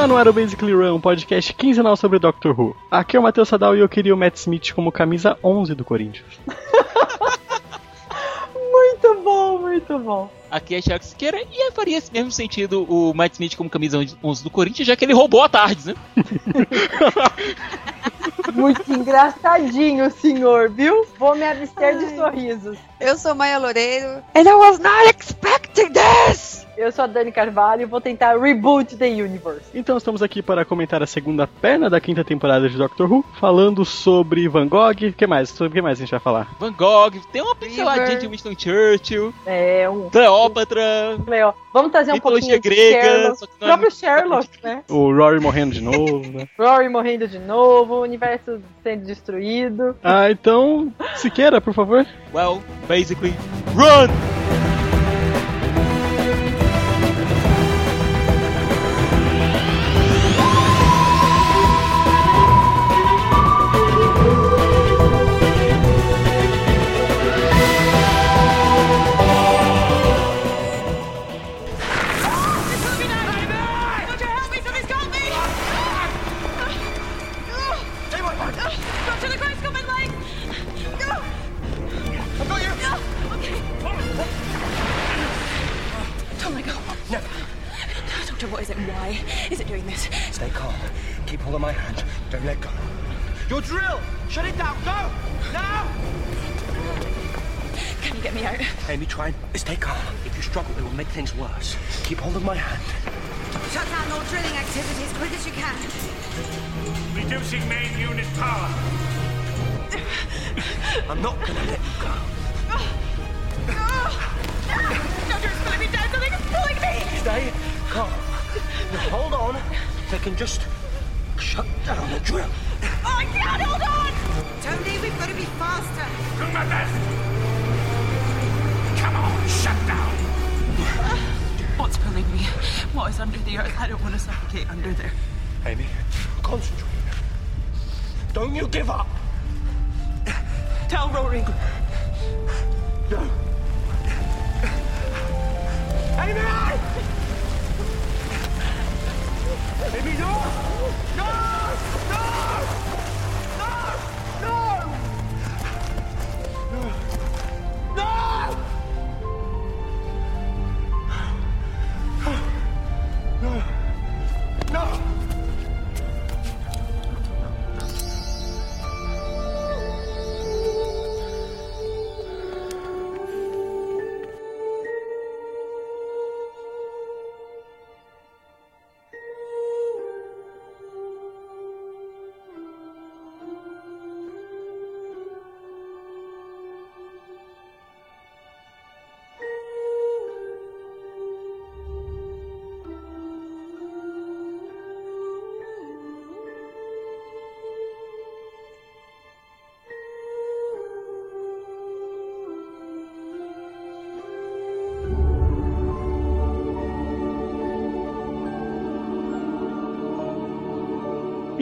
Está no ar o Basically Run, um podcast quinzenal sobre Doctor Who. Aqui é o Matheus Sadal e eu queria o Matt Smith como camisa 11 do Corinthians. Muito bom, muito bom. Aqui é Thiago Siqueira e faria esse mesmo sentido o Matt Smith como camisa 11 do Corinthians, já que ele roubou a tarde, né? Muito engraçadinho, senhor, viu? Vou me abster de sorrisos. Eu sou Maia Loureiro. And I was not expecting this! Eu sou a Dani Carvalho e vou tentar reboot the universe. Então estamos aqui para comentar a segunda perna da quinta temporada de Doctor Who, falando sobre Van Gogh. O que mais? Sobre o que mais a gente vai falar? Van Gogh, tem uma pinceladinha de Winston Churchill, É um. Cleópatra, Leo, Vamos trazer um mitologia pouquinho de grega, Sherlock. que O é próprio muito- Sherlock, né? O Rory morrendo de novo, né? Rory morrendo de novo, o universo sendo destruído. Ah, então, Siqueira, por favor. Well, basically, run! Doctor, what is it? Why is it doing this? Stay calm. Keep hold of my hand. Don't let go. Your drill! Shut it down! Go! Now! Can you get me out? Amy, try and stay calm. If you struggle, it will make things worse. Keep hold of my hand. Shut down all drilling activity as quick as you can. Reducing main unit power. I'm not gonna let you go. Doctor, it's pulling me down. Something is pulling me. Stay calm. Now hold on. They can just shut down the drill. Oh, I can't hold on. Tony, we've got to be faster. Do my best! Come on, shut down! What's pulling me? What is under the earth? I don't want to suffocate under there. Amy, concentrate. Don't you give up. Tell Rory. No. Amy! Amy, no! No! No!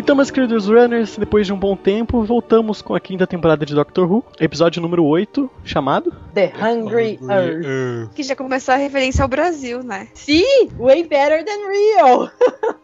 Então, meus queridos runners, depois de um bom tempo, voltamos com a quinta temporada de Doctor Who, episódio número 8, chamado The Hungry Earth. Que já começou a referência ao Brasil, né? See? Way better than real.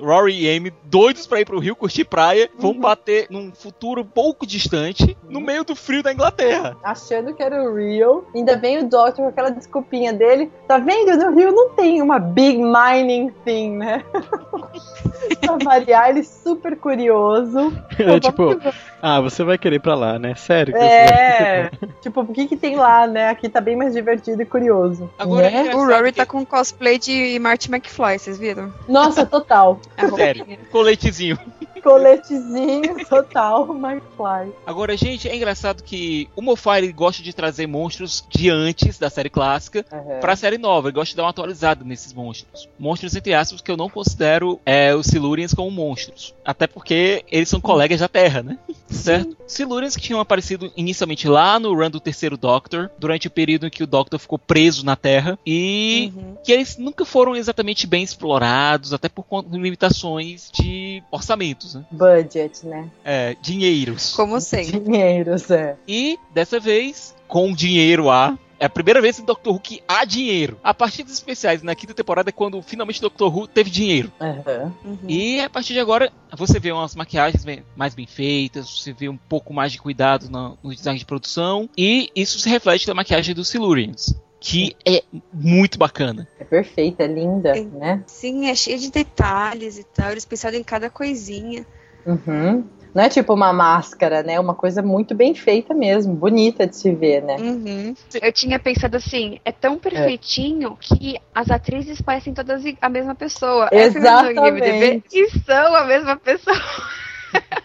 Rory e Amy, doidos pra ir pro Rio curtir praia, vão bater num futuro pouco distante, no meio do frio da Inglaterra. achando que era o Rio. Ainda vem o Doctor com aquela desculpinha dele. Tá vendo? No Rio não tem uma big mining thing, né? pra variar, ele super curioso. É tipo, ah, você vai querer ir pra lá, né? Sério? que você É, tipo, o que que tem lá, né? Aqui tá bem mais divertido e curioso. Agora, né? é O Rory que- tá com cosplay de Marty McFly, vocês viram? Nossa, total. A Sério, coletezinho. Coletezinho total, McFly. Agora, gente, é engraçado que o ele gosta de trazer monstros de antes da série clássica Uhum. pra série nova. Ele gosta de dar uma atualizada nesses monstros. Monstros, entre aspas, que eu não considero é, os Silurians como monstros. Até porque eles são colegas da Terra, né? certo? Silurians que tinham aparecido inicialmente lá no run do terceiro Doctor, durante o período em que o Doctor ficou preso na Terra. E Uhum. que eles nunca foram exatamente bem explorados, até por conta de limitações de orçamentos, né? Budget, né? É, dinheiros. Como sempre. Dinheiros, é. E dessa vez, com dinheiro a. É a primeira vez em Doctor Who que há dinheiro. A partir dos especiais na quinta temporada é quando finalmente Doctor Who teve dinheiro. Uhum. Uhum. E a partir de agora você vê umas maquiagens bem- mais bem feitas, você vê um pouco mais de cuidado na- no design de produção. E isso se reflete na maquiagem dos Silurians. Que é muito bacana. É perfeita, é linda, É. né? Sim, é cheio de detalhes e tal. Eles pensaram em cada coisinha. Uhum. Não é tipo uma máscara, né? Uma coisa muito bem feita mesmo, bonita de se ver, né? Uhum. Eu tinha pensado assim, é tão perfeitinho que as atrizes parecem todas a mesma pessoa. Vendo no IMDb E são a mesma pessoa.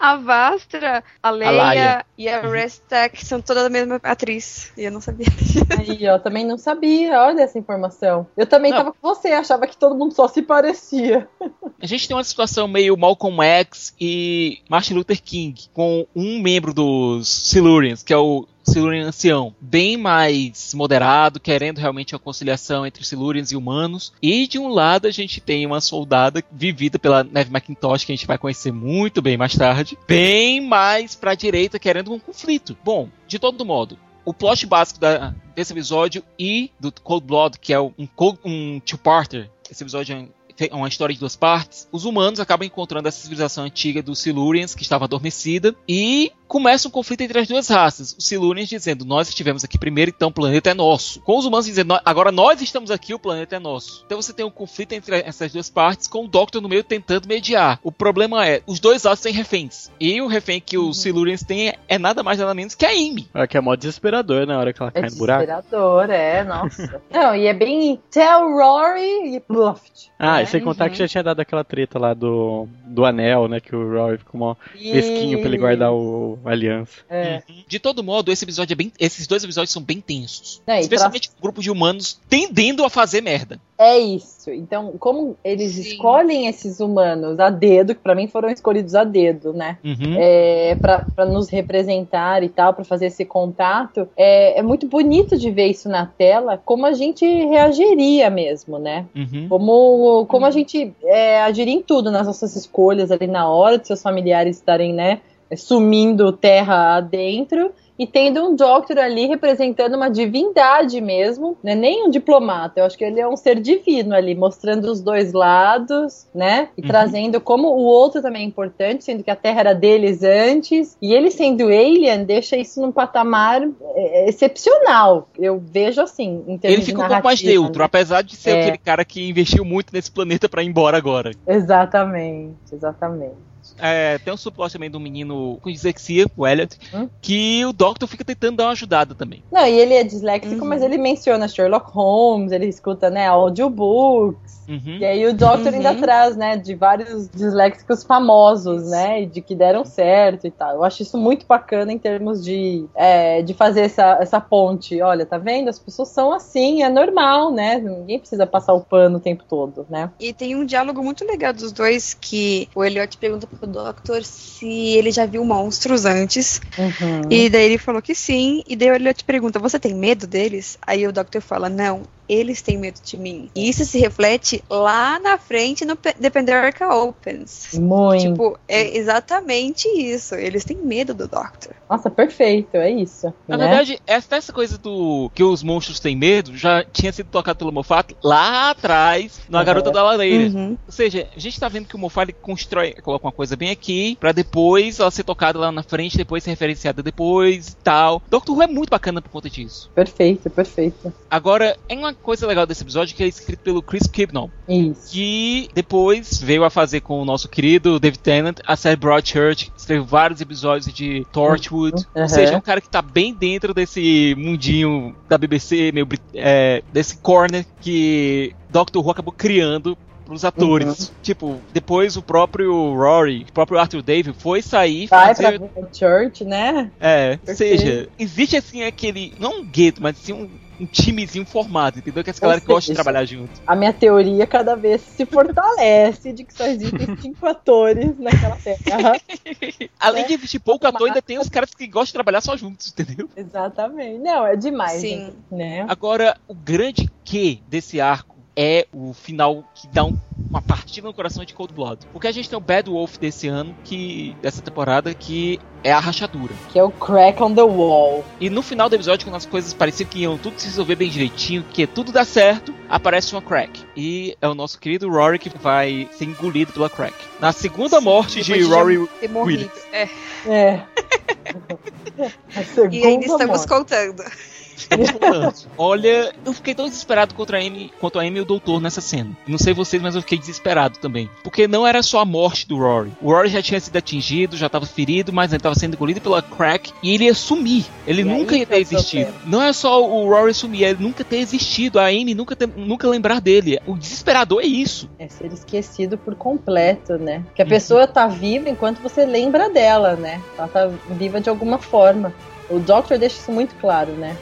a Vastra, a Leia, Laia. E a Restek são todas a mesma atriz. E eu não sabia. Aí, ó, também não sabia, olha essa informação. Eu também Não. tava com você, achava que todo mundo só se parecia. A gente tem uma situação meio Malcolm X e Martin Luther King, com um membro dos Silurians, que é o Silurian bem mais moderado, querendo realmente uma conciliação entre Silurians e humanos. E de um lado a gente tem uma soldada vivida pela Neve McIntosh, que a gente vai conhecer muito bem mais tarde, bem mais pra direita, querendo um conflito. Bom, de todo modo, o plot básico da- desse episódio e do Cold Blood, que é um, um two-parter, esse episódio é uma história de duas partes, os humanos acabam encontrando essa civilização antiga dos Silurians, que estava adormecida, e começa um conflito entre as duas raças. Os Silurians dizendo, nós estivemos aqui primeiro, então o planeta é nosso. Com os humanos dizendo, "Nó- agora nós estamos aqui, o planeta é nosso. Então você tem um conflito entre essas duas partes, com o Doctor no meio tentando mediar. O problema é, os dois lados têm reféns. E o refém que os Silurians têm é nada mais nada menos que a Amy. É que é mó desesperador na hora que ela É cai no buraco. desesperador, é, nossa. Não, e é bem Tell Rory e Bluft. Ah, né? e sem contar que já tinha dado aquela treta lá do, do anel, né? Que o Roy ficou mó mesquinho pra ele guardar o aliança. É. De todo modo, esse episódio é bem, esses dois episódios são bem tensos. É, Especialmente com um grupo de humanos tendendo a fazer merda. É isso. Então, como eles Sim. escolhem esses humanos a dedo, que pra mim foram escolhidos a dedo, né? Uhum. É, para nos representar e tal, pra fazer esse contato, é, é muito bonito de ver isso na tela, como a gente reagiria mesmo, né? Uhum. Como, como a gente é, agiria em tudo, nas nossas escolhas ali na hora de seus familiares estarem, né, sumindo terra adentro e tendo um Doctor ali representando uma divindade mesmo, né? Nem um diplomata, eu acho que ele é um ser divino ali, mostrando os dois lados, né? E Uhum. trazendo como o outro também é importante, sendo que a Terra era deles antes, e ele sendo alien deixa isso num patamar é, excepcional. Eu vejo assim, em termos Ele fica um pouco mais narrativa, neutro, né? apesar de ser É. aquele cara que investiu muito nesse planeta pra ir embora agora. Exatamente, exatamente. É, tem um suporte também do menino com dislexia, o Elliot, Hum? que o Doctor fica tentando dar uma ajudada também. Não, e ele é disléxico, Uhum. mas ele menciona Sherlock Holmes, ele escuta, né, audiobooks. Uhum. E aí o Doctor Uhum. ainda traz, né, de vários disléxicos famosos, né, e de que deram certo e tal. Eu acho isso muito bacana em termos de, é, de fazer essa, essa ponte. Olha, tá vendo? As pessoas são assim, é normal, né? Ninguém precisa passar o pano o tempo todo, né? E tem um diálogo muito legal dos dois que o Elliot pergunta pro Doctor se ele já viu monstros antes. Uhum. E daí ele falou que sim. E daí o Elliot pergunta: Você tem medo deles? Aí o Doctor fala: Não, eles têm medo de mim. E isso se reflete lá na frente no The Opens. Muito. Tipo, é exatamente isso. Eles têm medo do Doctor. Nossa, perfeito, é isso. Na né? verdade, essa, essa coisa do que os monstros têm medo já tinha sido tocado pelo Moffat lá atrás, na Uhum. Garota da Lareira. Uhum. Ou seja, a gente tá vendo que o Moffat ele constrói, coloca uma coisa bem aqui, pra depois ela ser tocada lá na frente, depois ser referenciada depois e tal. Doctor Who é muito bacana por conta disso. Perfeito, perfeito. Agora, é uma coisa legal desse episódio que é escrito pelo Chris Kibnall, Isso. que depois veio a fazer com o nosso querido David Tennant a série Broadchurch, escreveu vários episódios de Torchwood, Uhum. ou seja, é um cara que tá bem dentro desse mundinho da BBC, meio é, desse corner que Doctor Who acabou criando pros atores. Uhum. Tipo, depois o próprio Rory, o próprio Arthur David foi sair Vai fazer... pra Church, né? É, Porque... seja, existe assim aquele, não um gueto, mas assim um um timezinho formado, entendeu? Que essa galera que gosta de trabalhar junto. A minha teoria cada vez se fortalece de que só existem cinco atores naquela terra. Além né? de existir pouco ator, ainda tem os caras que gostam de trabalhar só juntos, entendeu? Exatamente. Não, é demais. Sim. Né? Agora, o grande que desse arco é o final que dá um, uma partida no coração de Cold Blood. Porque a gente tem o Bad Wolf desse ano, que dessa temporada, que é a rachadura. Que é o crack on the wall. E no final do episódio, quando as coisas pareciam que iam tudo se resolver bem direitinho, que tudo dá certo, aparece uma crack. E é o nosso querido Rory que vai ser engolido pela crack. Na segunda morte de Rory Williams. É. É. e ainda estamos morte. contando. Olha, eu fiquei tão desesperado contra a Amy, quanto a Amy e o Doutor nessa cena. Não sei vocês, mas eu fiquei desesperado também. Porque não era só a morte do Rory. O Rory já tinha sido atingido, já estava ferido, mas ele estava sendo engolido pela Crack e ele ia sumir. Ele e nunca ia ter existido. Não é só o Rory sumir, é ele nunca ter existido. A Amy nunca, ter, nunca lembrar dele. O desesperador é isso. É ser esquecido por completo, né? Que a uhum. pessoa tá viva enquanto você lembra dela, né? Ela tá viva de alguma forma. O Doctor deixa isso muito claro, né?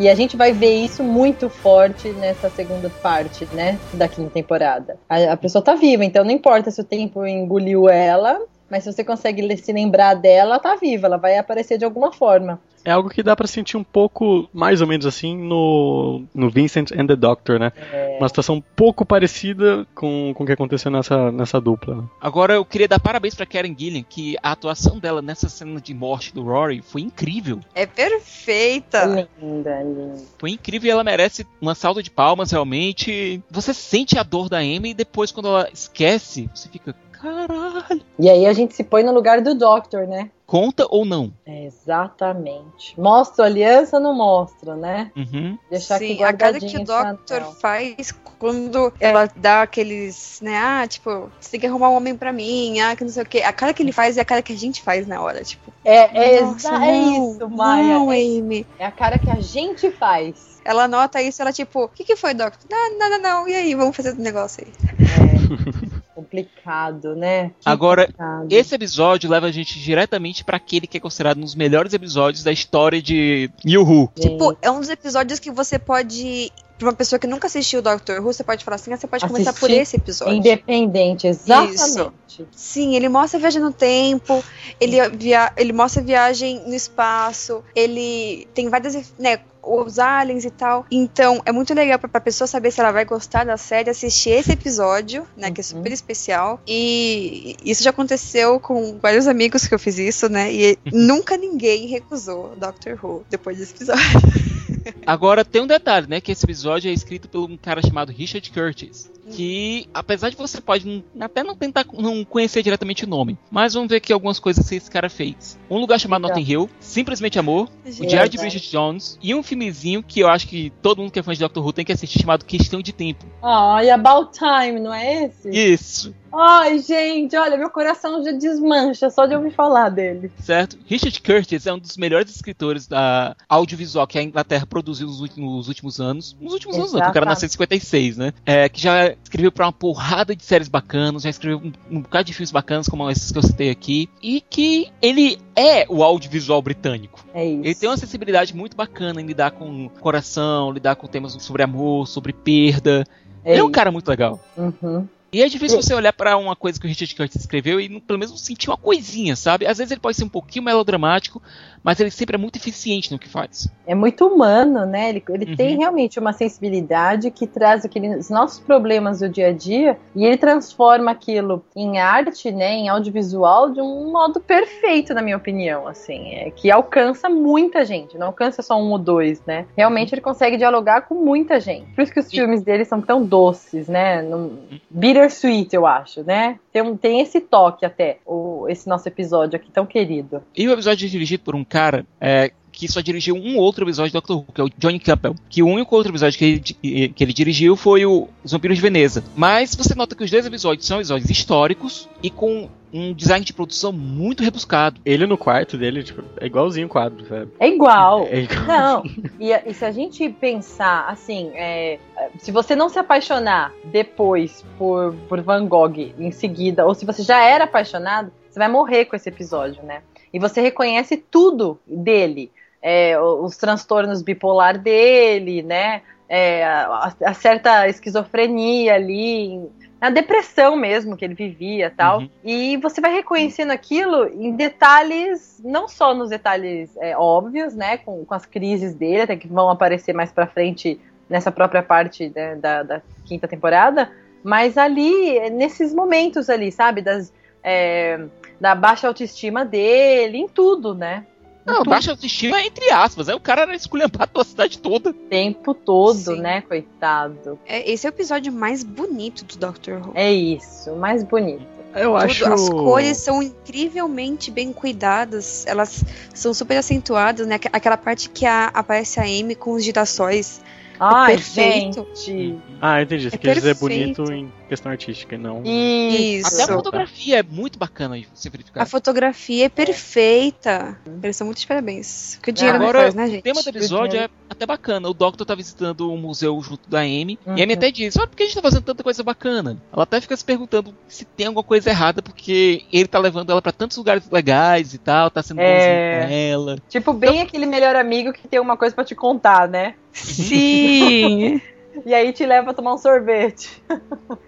E a gente vai ver isso muito forte nessa segunda parte, né? Da quinta temporada. A, a pessoa tá viva, então não importa se o tempo engoliu ela, mas se você consegue se lembrar dela, tá viva, ela vai aparecer de alguma forma. É algo que dá para sentir um pouco, mais ou menos assim, no, no Vincent and the Doctor, né? É. Uma situação um pouco parecida com, com o que aconteceu nessa, nessa dupla. Né? Agora eu queria dar parabéns pra Karen Gillian, que a atuação dela nessa cena de morte do Rory foi incrível. É perfeita! Linda, linda. Foi incrível e ela merece uma salva de palmas, realmente. Você sente a dor da Amy e depois, quando ela esquece, você fica, Caralho. E aí a gente se põe no lugar do Doctor, né? Conta ou não? É, exatamente. Mostra aliança ou não mostra, né? Uhum. Deixar Sim, a cara que o Doctor faz quando ela dá aqueles, né? Ah, tipo, você tem que arrumar um homem pra mim, ah, que não sei o quê. A cara que ele faz é a cara que a gente faz na hora, tipo. É, é, Nossa, é não, isso, Maia. Não, é, Amy. É a cara que a gente faz. Ela nota isso, ela tipo, o que, que foi, Doctor? Não, não, não, não. E aí, vamos fazer o negócio aí. É. complicado, né? Que Agora, complicado. esse episódio leva a gente diretamente para aquele que é considerado um dos melhores episódios da história de Yuhu. Tipo, é um dos episódios que você pode pra uma pessoa que nunca assistiu o Doctor Who, você pode falar assim, ah, você pode Assistir começar por esse episódio. Independente, exatamente. Isso. Sim, ele mostra a viagem no tempo, ele, via ele mostra a viagem no espaço, ele tem várias, né, os aliens e tal. Então, é muito legal pra, pra pessoa saber se ela vai gostar da série, assistir esse episódio, né, que é super especial. E isso já aconteceu com vários amigos que eu fiz isso, né, e nunca ninguém recusou Doctor Who depois desse episódio. Agora tem um detalhe, né? Que esse episódio é escrito por um cara chamado Richard Curtis. Que, apesar de você pode até não tentar não conhecer diretamente o nome, mas vamos ver aqui algumas coisas que esse cara fez. Um lugar chamado Notting Hill, Simplesmente Amor, o Diário de Bridget Jones e um filmezinho que eu acho que todo mundo que é fã de Doctor Who tem que assistir chamado Questão de Tempo. Ah, oh, e About Time, não é esse? Isso. Ai, gente, olha, meu coração já desmancha só de ouvir falar dele. Certo? Richard Curtis é um dos melhores escritores da audiovisual que a Inglaterra produziu nos últimos, nos últimos anos. Nos últimos Exato. anos, não, o cara nasceu em 56, né? É, que já escreveu pra uma porrada de séries bacanas, já escreveu um, um bocado de filmes bacanas, como esses que eu citei aqui. E que ele é o audiovisual britânico. É isso. Ele tem uma sensibilidade muito bacana em lidar com coração, lidar com temas sobre amor, sobre perda. É ele é um cara muito legal. Uhum. E é difícil você olhar para uma coisa que o Richard Curtis escreveu e pelo menos sentir uma coisinha, sabe? Às vezes ele pode ser um pouquinho melodramático, mas ele sempre é muito eficiente no que faz. É muito humano, né? Ele, ele uhum. tem realmente uma sensibilidade que traz aqueles nossos problemas do dia a dia e ele transforma aquilo em arte, né? Em audiovisual de um modo perfeito, na minha opinião, assim, é, que alcança muita gente, não alcança só um ou dois, né? Realmente ele consegue dialogar com muita gente. Por isso que os e... filmes dele são tão doces, né? No, bittersweet, eu acho, né? Tem, tem esse toque até, o, esse nosso episódio aqui tão querido. E o episódio é dirigido por um cara é, que só dirigiu um outro episódio do Doctor Who, que é o Johnny Campbell. Que o único outro episódio que ele, que ele dirigiu foi o Os Vampiros de Veneza. Mas você nota que os dois episódios são episódios históricos e com um design de produção muito rebuscado. Ele no quarto dele, tipo, é igualzinho o quadro, sabe? É igual. É igual. Não, e, e se a gente pensar, assim, é, se você não se apaixonar depois por, por Van Gogh em seguida, ou se você já era apaixonado, você vai morrer com esse episódio, né? E você reconhece tudo dele. É, os transtornos bipolar dele, né? É, a, a, certa esquizofrenia ali, a depressão mesmo que ele vivia tal. Uhum. E você vai reconhecendo aquilo em detalhes, não só nos detalhes é, óbvios, né? Com, com as crises dele, até que vão aparecer mais pra frente nessa própria parte né, da, da, quinta temporada, mas ali, nesses momentos ali, sabe? Das, é, da baixa autoestima dele, em tudo, né? Não, baixa autoestima entre aspas. Aí o cara era esculhambado a cidade toda. O tempo todo, Sim. né, coitado. É, esse é o episódio mais bonito do Doctor Who. É isso, mais bonito. Eu Tudo, acho. As cores são incrivelmente bem cuidadas. Elas são super acentuadas, né? Aquela parte que a, aparece a Amy com os girassóis. Ai, é perfeito. gente. Ah, entendi. Você é quer dizer bonito em questão artística e não. Isso. Até a fotografia é muito bacana de você verificar. A fotografia é perfeita. Eles são muitos parabéns. Que o dinheiro Agora, faz, né, gente? O tema do episódio é até bacana. O Doctor tá visitando um museu junto da Amy. Uhum. E a Amy até diz: Olha, por que a gente tá fazendo tanta coisa bacana? Ela até fica se perguntando se tem alguma coisa errada, porque ele tá levando ela para tantos lugares legais e tal, tá sendo é... com ela. Tipo, bem então... aquele melhor amigo que tem uma coisa para te contar, né? Sim! e aí te leva a tomar um sorvete.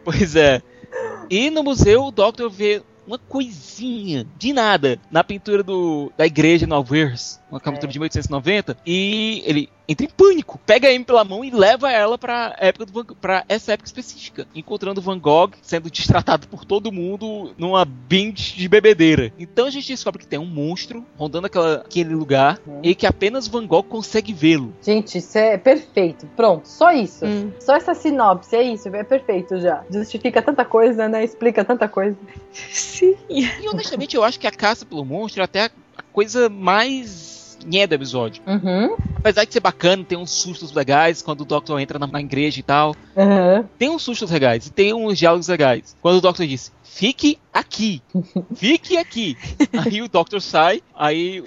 Pois é. E no museu o Doctor vê uma coisinha de nada na pintura do, da igreja no Alvers, uma pintura é. de 1890, e ele entra em pânico, pega a Amy pela mão e leva ela pra, época do Van, pra essa época específica, encontrando Van Gogh sendo destratado por todo mundo numa binge de bebedeira. Então a gente descobre que tem um monstro rondando aquela, aquele lugar uhum. e que apenas Van Gogh consegue vê-lo. Gente, isso é perfeito. Pronto, só isso. Hum. Só essa sinopse, é isso, é perfeito já. Justifica tanta coisa, né? Explica tanta coisa. Sim. E honestamente eu acho que a caça pelo monstro é até a coisa mais nhé do episódio. Uhum. Apesar de ser bacana, tem uns sustos legais quando o Doctor entra na, na igreja e tal. Uhum. Tem uns sustos legais e tem uns diálogos legais. Quando o Doctor disse, fique aqui, fique aqui. aí o Doctor sai, aí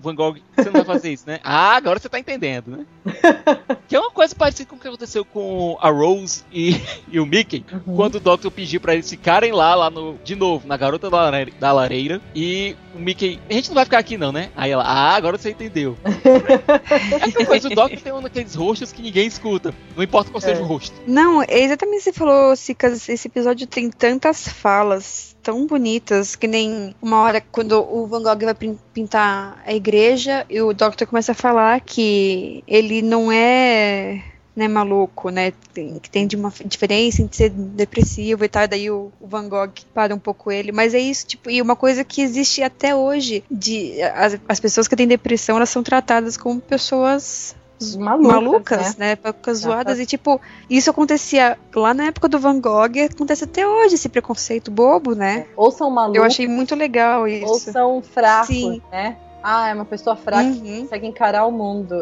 Van Gogh, você não vai fazer isso, né? Ah, agora você tá entendendo, né? que é uma coisa parecida com o que aconteceu com a Rose e, e o Mickey, uhum. quando o Doctor pediu para eles ficarem lá, lá no, de novo, na garota da lareira, da lareira, e o Mickey, a gente não vai ficar aqui não, né? Aí ela, ah, agora você entendeu. é coisa, o Doctor tem um daqueles rostos que ninguém escuta, não importa qual é. seja o rosto. Não, é exatamente o que você falou, Cicas, esse episódio tem tantas falas tão bonitas, que nem uma hora quando o Van Gogh vai pintar a igreja e o Doctor começa a falar que ele não é né, maluco, né, que tem de uma diferença entre ser depressivo e tal, daí o, o, Van Gogh para um pouco ele, mas é isso, tipo, e uma coisa que existe até hoje, de as, as pessoas que têm depressão, elas são tratadas como pessoas malucas, malucas né? né? Zoadas. E, tipo, isso acontecia lá na época do Van Gogh e acontece até hoje, esse preconceito bobo, né? Ou são malucos. Eu achei muito legal isso. Ou são fracos, Sim. né? Ah, é uma pessoa fraca uhum. que consegue encarar o mundo.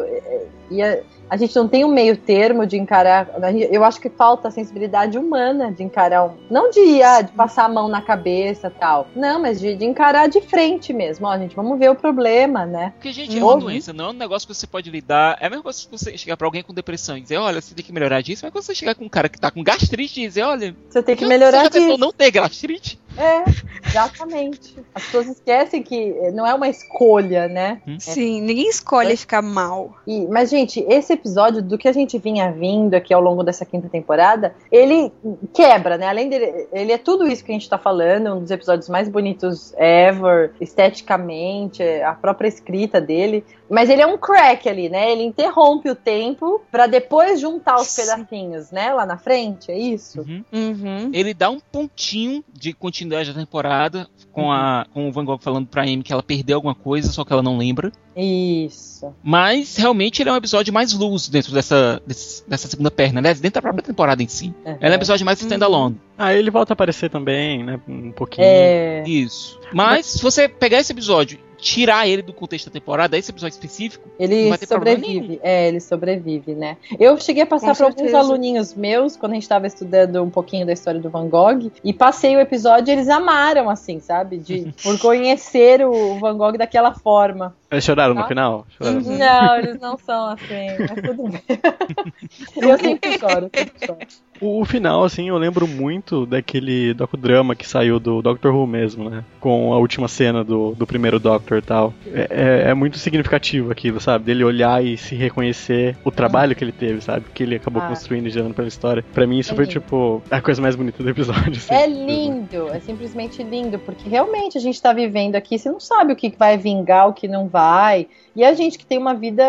E a, a, gente não tem um meio termo de encarar. Eu acho que falta a sensibilidade humana de encarar um. Não de, ah, de passar a mão na cabeça tal. Não, mas de, de encarar de frente mesmo. Ó, gente, vamos ver o problema, né? Porque, gente, é uma doença, não é um negócio que você pode lidar. É a mesma coisa se você chegar pra alguém com depressão e dizer, olha, você tem que melhorar disso. Mas quando você chegar com um cara que tá com gastrite e dizer, olha. Você tem que melhorar você já disso. não ter gastrite? É, exatamente. As pessoas esquecem que não é uma escolha, né? Hum? Sim, ninguém escolhe é. ficar mal. E, mas, gente, esse episódio, do que a gente vinha vindo aqui ao longo dessa quinta temporada, ele quebra, né? Além dele, ele é tudo isso que a gente tá falando, um dos episódios mais bonitos ever, esteticamente, a própria escrita dele. Mas ele é um crack ali, né? Ele interrompe o tempo para depois juntar os pedacinhos, né? Lá na frente, é isso? Uhum. Uhum. Ele dá um pontinho de continuidade da temporada com, a, com o Van Gogh falando pra Amy que ela perdeu alguma coisa, só que ela não lembra. Isso. Mas realmente ele é um episódio mais luz dentro dessa, dessa segunda perna, né? Dentro da própria temporada em si. Uhum. Ela é um episódio mais standalone. Ah, ele volta a aparecer também, né? Um pouquinho. É... Isso. Mas, Mas... se você pegar esse episódio tirar ele do contexto da temporada, esse episódio específico, ele sobrevive. É, ele sobrevive, né? Eu cheguei a passar para alguns aluninhos meus, quando a gente estava estudando um pouquinho da história do Van Gogh, e passei o episódio e eles amaram, assim, sabe? De, por conhecer o Van Gogh daquela forma. Eles choraram tá? no final? Choraram. Não, eles não são assim, mas tudo bem. eu sempre choro, sempre choro. O, final, assim, eu lembro muito daquele docudrama que saiu do Doctor Who mesmo, né? Com a última cena do, do primeiro Doctor e tal. É, é, é muito significativo aquilo, sabe? Dele olhar e se reconhecer o trabalho que ele teve, sabe? Que ele acabou ah. construindo e gerando pela história. Pra mim, isso é foi, lindo. tipo, a coisa mais bonita do episódio. Assim. É lindo, é simplesmente lindo, porque realmente a gente tá vivendo aqui, você não sabe o que vai vingar, o que não vai. E a gente que tem uma vida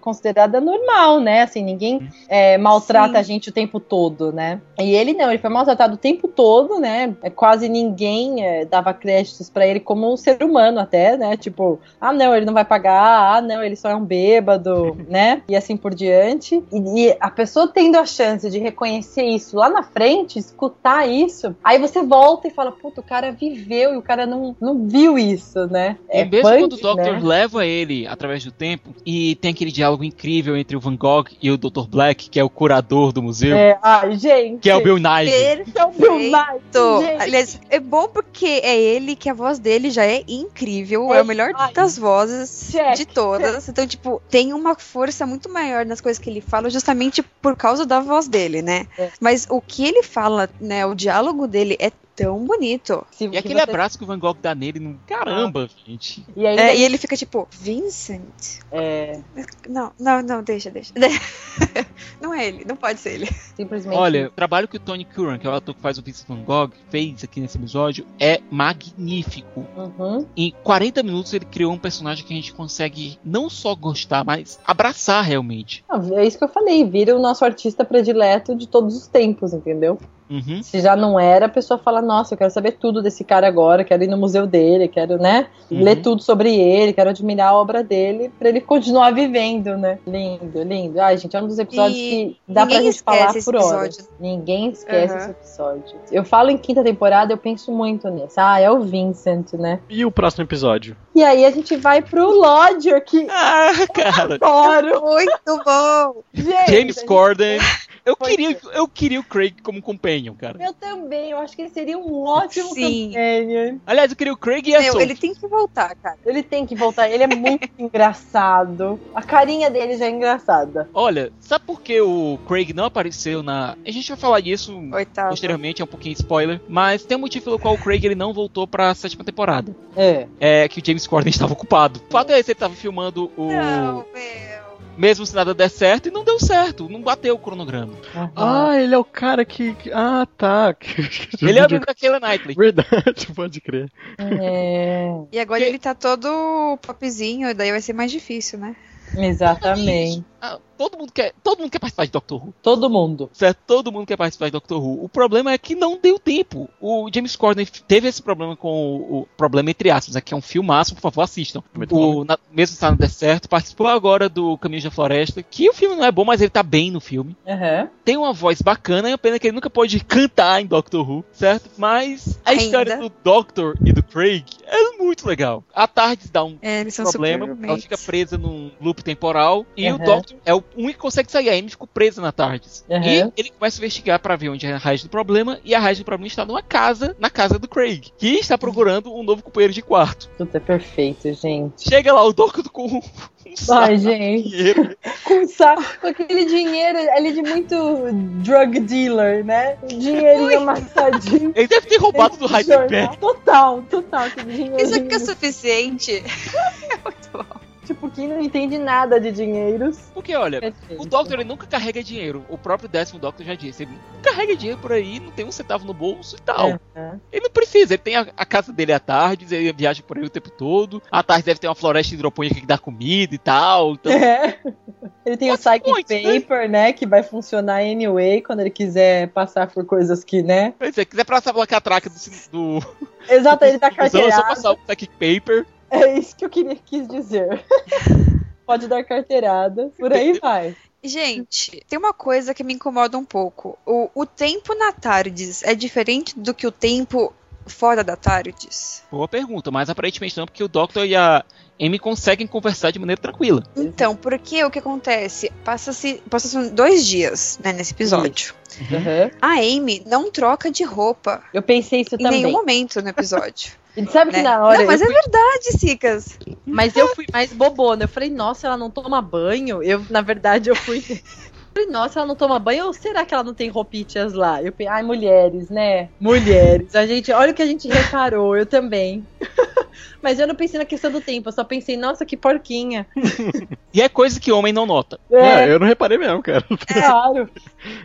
considerada normal, né? Assim, ninguém é, maltrata Sim. a gente o tempo todo, né? E ele não, ele foi maltratado o tempo todo, né? É, quase ninguém é, dava créditos para ele como um ser humano até, né? Tipo, ah não, ele não vai pagar, ah não, ele só é um bêbado, né? E assim por diante. E, e, a pessoa tendo a chance de reconhecer isso lá na frente, escutar isso, aí você volta e fala, puta, o cara viveu e o cara não, não viu isso, né? É e mesmo punk, quando o Doctor né? leva ele através do tempo e tem aquele diálogo incrível entre o Van Gogh e o Dr. Black, que é o curador do museu. É, ai, gente. Que é o Bill Nye. É o Bill Nye. Aliás, é bom porque é ele que a voz dele já é incrível, é, é o melhor ai, das vozes check, de todas. Check. Então, tipo, tem uma força muito maior nas coisas que ele fala justamente por causa da voz dele, né? É. Mas o que ele fala, né, o diálogo dele é tão bonito. Se, e aquele você... abraço que o Van Gogh dá nele, no... caramba, ah. gente. E, aí, é, e ele fica tipo, Vincent? É. Não, não, não, deixa, deixa. não é ele, não pode ser ele. Simplesmente. Olha, o trabalho que o Tony Curran, que é o ator que faz o Vincent Van Gogh, fez aqui nesse episódio é magnífico. Uhum. Em 40 minutos ele criou um personagem que a gente consegue não só gostar, mas abraçar realmente. Não, é isso que eu falei, vira o nosso artista predileto de todos os tempos, entendeu? Uhum. Se já não era, a pessoa fala, nossa, eu quero saber tudo desse cara agora, quero ir no museu dele, quero, né, uhum. ler tudo sobre ele, quero admirar a obra dele, para ele continuar vivendo, né? Lindo, lindo. Ai, gente, é um dos episódios e que dá pra gente falar por horas. Ninguém esquece uhum. esse episódio. Eu falo em quinta temporada, eu penso muito nisso. Ah, é o Vincent, né? E o próximo episódio? E aí a gente vai pro Lodger, que. Ah, cara! Adoro! Muito bom! Gente, James Corden. Eu queria, eu queria o Craig como companion, cara. Eu também, eu acho que ele seria um ótimo Sim. companion. Aliás, eu queria o Craig e a Meu, Ele tem que voltar, cara. Ele tem que voltar, ele é muito engraçado. A carinha dele já é engraçada. Olha, sabe por que o Craig não apareceu na. A gente vai falar disso Oitava. posteriormente, é um pouquinho spoiler. Mas tem um motivo pelo qual o Craig ele não voltou pra sétima temporada. É. É que o James Corden estava ocupado. O fato é esse, ele estava filmando o. Não, meu mesmo se nada der certo, e não deu certo, não bateu o cronograma. Uhum. Ah, ele é o cara que. Ah, tá. ele é o amigo daquela Knightley. Verdade, pode crer. É. E agora que... ele tá todo popzinho, daí vai ser mais difícil, né? Exatamente. Ah, todo mundo quer, todo mundo quer participar de Doctor Who. Todo mundo. Certo? Todo mundo quer participar de Doctor Who. O problema é que não deu tempo. O James Corden teve esse problema com o, o problema entre aspas, aqui é um filmaço, por favor, assistam. O, na, mesmo se não der certo, participou agora do Caminho da Floresta, que o filme não é bom, mas ele tá bem no filme. Uhum. Tem uma voz bacana, é a pena que ele nunca pode cantar em Doctor Who, certo? Mas a Ainda. história do Doctor e do Craig é muito legal. A tarde dá um é, problema, ela fica presa num loop temporal e uhum. o Doctor é o único que consegue sair. A Amy ficou presa na TARDIS. Uhum. E ele começa a investigar para ver onde é a raiz do problema. E a raiz do problema está numa casa, na casa do Craig, que está procurando um novo companheiro de quarto. Tudo é perfeito, gente. Chega lá o Doctor com um Ai, gente. com, saco, com aquele dinheiro ali de muito drug dealer, né? Dinheirinho amassadinho. Ele deve ter roubado do Heidelberg. Total, total. Isso aqui é suficiente. é muito bom. Tipo, quem não entende nada de dinheiros. Porque, olha, Perfeito. o Doctor ele nunca carrega dinheiro. O próprio décimo Doctor já disse. Ele carrega dinheiro por aí, não tem um centavo no bolso e tal. Ele não precisa. Ele tem a, a, casa dele à tarde, ele viaja por aí o tempo todo. À tarde deve ter uma floresta hidropônica que dá comida e tal. Então... É. Ele tem o Psychic né? Paper, né? né? Que vai funcionar anyway quando ele quiser passar por coisas que, né? Pois é, quiser passar pela catraca do. do... Exato, ele tá carteirado. É só passar o Psychic Paper. É isso que eu queria, quis dizer. Pode dar carteirada, por aí vai. Gente, tem uma coisa que me incomoda um pouco. O, o tempo na Tardes é diferente do que o tempo fora da TARDIS? Boa pergunta, mas aparentemente não, porque o Doctor e a Amy conseguem conversar de maneira tranquila. Então, porque o que acontece? Passa-se passa dois dias né, nesse episódio. Uhum. A Amy não troca de roupa. Eu pensei isso em também. Em nenhum momento no episódio. E sabe que né? na hora. Não, mas é fui... verdade, Cicas. Mas eu fui mais bobona. Eu falei, nossa, ela não toma banho. Eu, na verdade, eu fui. falei, nossa, ela não toma banho ou será que ela não tem roupitas lá? Eu pensei, ai, mulheres, né? Mulheres. A gente, olha o que a gente reparou, eu também. Mas eu não pensei na questão do tempo, eu só pensei, nossa, que porquinha. e é coisa que homem não nota. É, é eu não reparei mesmo, cara. É, claro.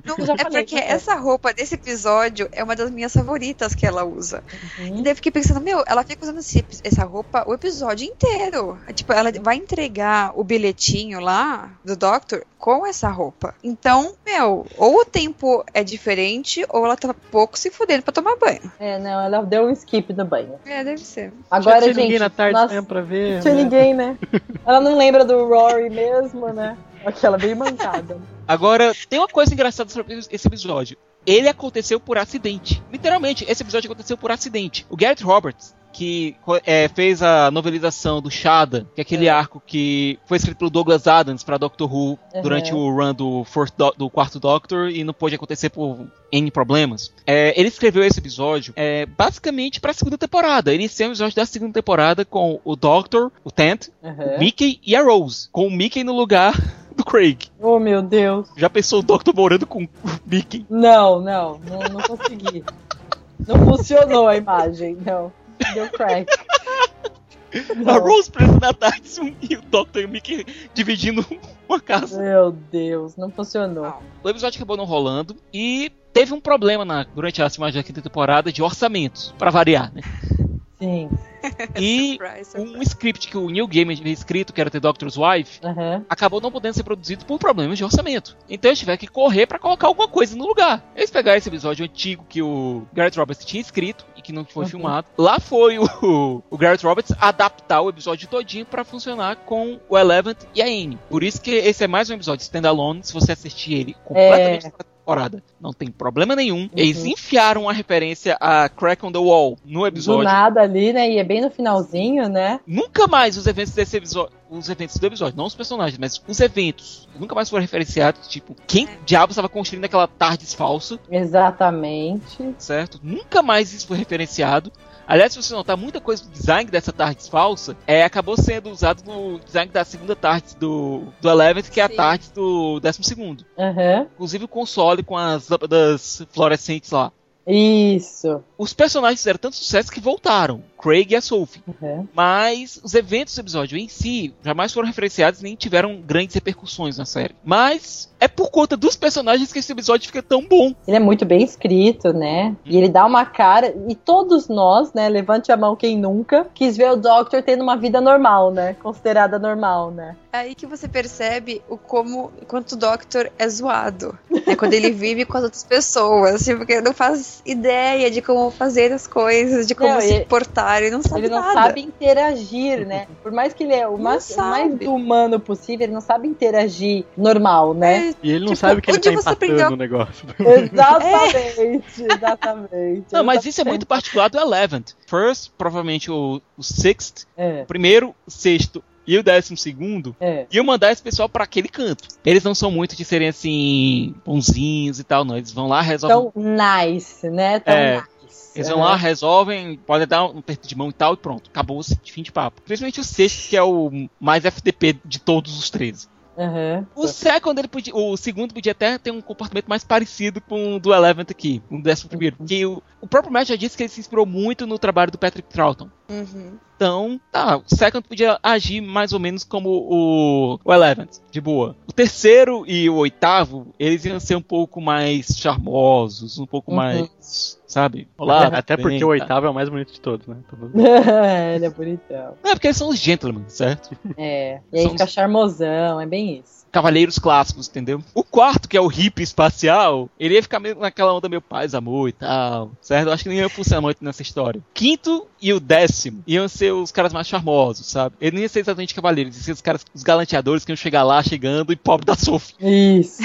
Não, é falei, porque essa roupa desse episódio é uma das minhas favoritas que ela usa. Uhum. E daí eu fiquei pensando, meu, ela fica usando esse, essa roupa o episódio inteiro. Tipo, ela vai entregar o bilhetinho lá do Doctor com essa roupa. Então, meu, ou o tempo é diferente, ou ela tá pouco se fudendo pra tomar banho. É, não, ela deu um skip no banho. É, deve ser. Agora, tinha gente. ninguém na tarde mesmo pra ver. Não tinha né? ninguém, né? Ela não lembra do Rory mesmo, né? Aquela bem mancada. Agora, tem uma coisa engraçada sobre esse episódio. Ele aconteceu por acidente. Literalmente, esse episódio aconteceu por acidente. O Garrett Roberts, que é, fez a novelização do Shada, que é aquele é. arco que foi escrito pelo Douglas Adams para Doctor Who uhum. durante o run do, do, do, quarto Doctor e não pôde acontecer por N problemas. É, ele escreveu esse episódio é, basicamente para a segunda temporada. Ele iniciou o episódio da segunda temporada com o Doctor, o Tent, uhum. o Mickey e a Rose, com o Mickey no lugar do Craig. Oh, meu Deus. Já pensou o Doctor morando com o Mickey? Não, não, não, não consegui. não funcionou a imagem, não. Deu crack. Não. A Rose presa na tarde e o Doctor e o Mickey dividindo uma casa. Meu Deus, não funcionou. O episódio acabou não rolando e teve um problema na, durante a filmagem da quinta temporada de orçamentos, para variar, né? Sim. E surprise, surprise. um script que o Neil Gaiman tinha escrito, que era The Doctor's Wife, uhum. acabou não podendo ser produzido por problemas de orçamento. Então eles tiveram que correr para colocar alguma coisa no lugar. Eles pegaram esse episódio antigo que o Garrett Roberts tinha escrito e que não foi uhum. filmado. Lá foi o, o Garrett Roberts adaptar o episódio todinho para funcionar com o Eleven e a Anne. Por isso que esse é mais um episódio standalone, se você assistir ele completamente é temporada. Não tem problema nenhum. Uhum. Eles enfiaram a referência a Crack on the Wall no episódio. Do nada ali, né? E é bem no finalzinho, né? Nunca mais os eventos desse episódio. Os eventos do episódio, não os personagens, mas os eventos nunca mais foram referenciados. Tipo, quem diabo estava construindo aquela TARDIS falsa? Exatamente. Certo? Nunca mais isso foi referenciado. Aliás, se você notar, muita coisa do design dessa TARDIS falsa é, acabou sendo usado no design da segunda TARDIS do, do Eleven, que é a. TARDIS do 12 segundo. Uhum. Inclusive o console com as lâmpadas fluorescentes lá. Isso. Os personagens fizeram tanto sucesso que voltaram. Craig e a Sophie. Uhum. Mas os eventos do episódio em si jamais foram referenciados nem tiveram grandes repercussões na série. Mas é por conta dos personagens que esse episódio fica tão bom. Ele é muito bem escrito, né? E ele dá uma cara. E todos nós, né? Levante a mão quem nunca, quis ver o Doctor tendo uma vida normal, né? Considerada normal, né? É aí que você percebe o como quanto o Doctor é zoado. É quando ele vive com as outras pessoas. Tipo, porque não faz ideia de como fazer as coisas, de como Não, se ele- portar. Ele não sabe ele não nada. sabe interagir, né? Por mais que ele é o mais, mais humano possível, ele não sabe interagir normal, né? E ele não Tipo, sabe que ele tá você empatando aprendeu- o negócio. Exatamente, exatamente. Não, mas isso é muito particular do Eleven. First, provavelmente o, o Sixth, É, o primeiro, o sexto e o décimo segundo é. iam mandar esse pessoal pra aquele canto. Eles não são muito de serem assim, bonzinhos e tal, não. Eles vão lá, resolvem. Tão nice, né? Tão É. nice. Eles vão lá, resolvem, podem dar um aperto de mão e tal, e pronto. Acabou de fim de papo. Principalmente o sexto, que é o mais FDP de todos os 13. Aham. O second, ele podia, o segundo podia até ter um comportamento mais parecido com o do Eleven aqui, o décimo primeiro. Porque o, o próprio Matt já disse que ele se inspirou muito no trabalho do Patrick Troughton. Uhum. Então, tá, o second podia agir mais ou menos como o, o Eleven, de boa. O terceiro e o oitavo, eles iam ser um pouco mais charmosos, um pouco Uhum. mais, sabe? Olá, Até tudo porque bem, o tá? oitavo é o mais bonito de todos, né? Todo- ele é bonitão. É, porque eles são os gentlemen, certo? É. E aí São fica os- charmosão, é bem isso. Cavaleiros clássicos, entendeu? O quarto, que é o hippie espacial, ele ia ficar meio naquela onda meu paz, amor e tal, certo? Eu acho que nem ia funcionar muito nessa história. Quinto e o décimo iam ser os caras mais charmosos, sabe? Ele não ia ser exatamente cavaleiros, ia ser os caras, os galanteadores que iam chegar lá chegando e pobre da Sophie. Isso.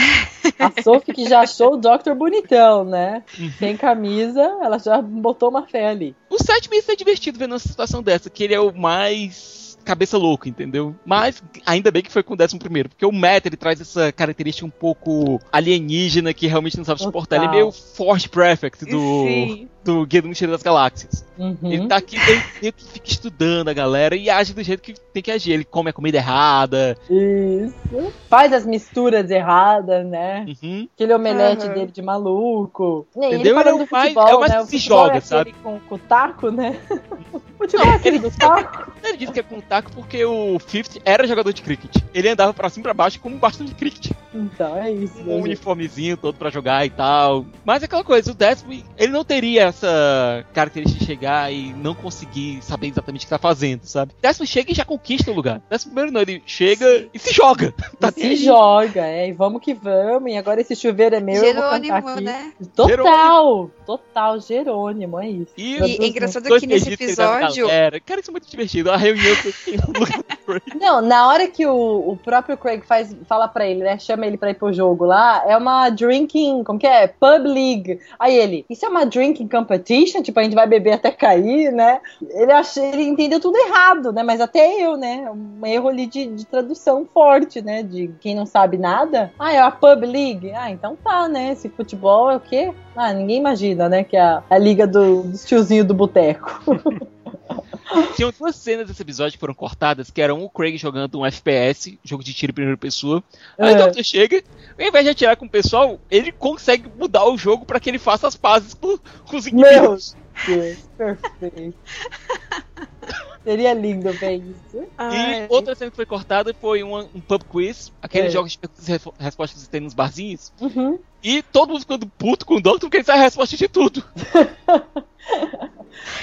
A Sophie que já achou o Dr. bonitão, né? Sem camisa, ela já botou uma fé ali. O sétimo ia ser divertido vendo uma situação dessa, que ele é o mais cabeça louca, entendeu? Mas ainda bem que foi com o décimo primeiro, porque o Matt ele traz essa característica um pouco alienígena que realmente não sabe Total. suportar. Ele é meio Force Prefect do, do Guia do Mochileiro das Galáxias. Uhum. Ele tá aqui, ele que fica estudando a galera e age do jeito que tem que agir. Ele come a comida errada. Isso. Faz as misturas erradas, né? Uhum. Aquele omelete Uhum. dele de maluco. Ele Entendeu? falando Ele do faz- futebol, é o mais né? que O se futebol joga, é sabe? Com, com o taco, né? O futebol é aquele do taco. Ele disse que é com taco porque o Fifth era jogador de cricket. Ele andava pra cima e pra baixo com um bastão de cricket. Então, é isso. um né, uniformezinho todo pra jogar e tal. Mas é aquela coisa, o décimo, ele não teria essa característica de chegar e não conseguir saber exatamente o que tá fazendo, sabe? Décimo chega e já conquista o lugar. Décimo primeiro não, ele chega e se joga. Tá Se aí. joga, é, e vamos que vamos, e agora esse chuveiro é meu, eu vou cantar Jerônimo, aqui. né? Total, total, Jerônimo, é isso. E, E é engraçado que nesse episódio. galera. Cara, isso é muito divertido. A reunião Craig. Não, na hora que o, o próprio Craig faz, fala pra ele, né? Chama ele pra ir pro jogo lá, é uma drinking, como que é? Pub league. Aí ele, isso é uma drinking competition? Tipo, a gente vai beber até cair, né? Ele, ach, ele entendeu tudo errado, né? Mas até eu, né? Um erro ali de, de tradução forte, né? De quem não sabe nada. Ah, é a pub league? Ah, então tá, né? Esse futebol é o quê? Ah, ninguém imagina, né? Que é a, a liga do, dos tiozinhos do boteco. Tinham duas cenas desse episódio que foram cortadas, que eram o Craig jogando um FPS, jogo de tiro em primeira pessoa. Aí o É. Doctor chega, ao invés de atirar com o pessoal, ele consegue mudar o jogo pra que ele faça as pazes com, com os Meu inimigos. Deus, perfeito. Seria lindo ver isso. E Ai, outra cena que foi cortada foi uma- um pub quiz, aqueles É. jogos de perguntas e respostas que você tem nos barzinhos. Uhum. E todo mundo ficando puto com o Doctor porque ele sabe a resposta de tudo.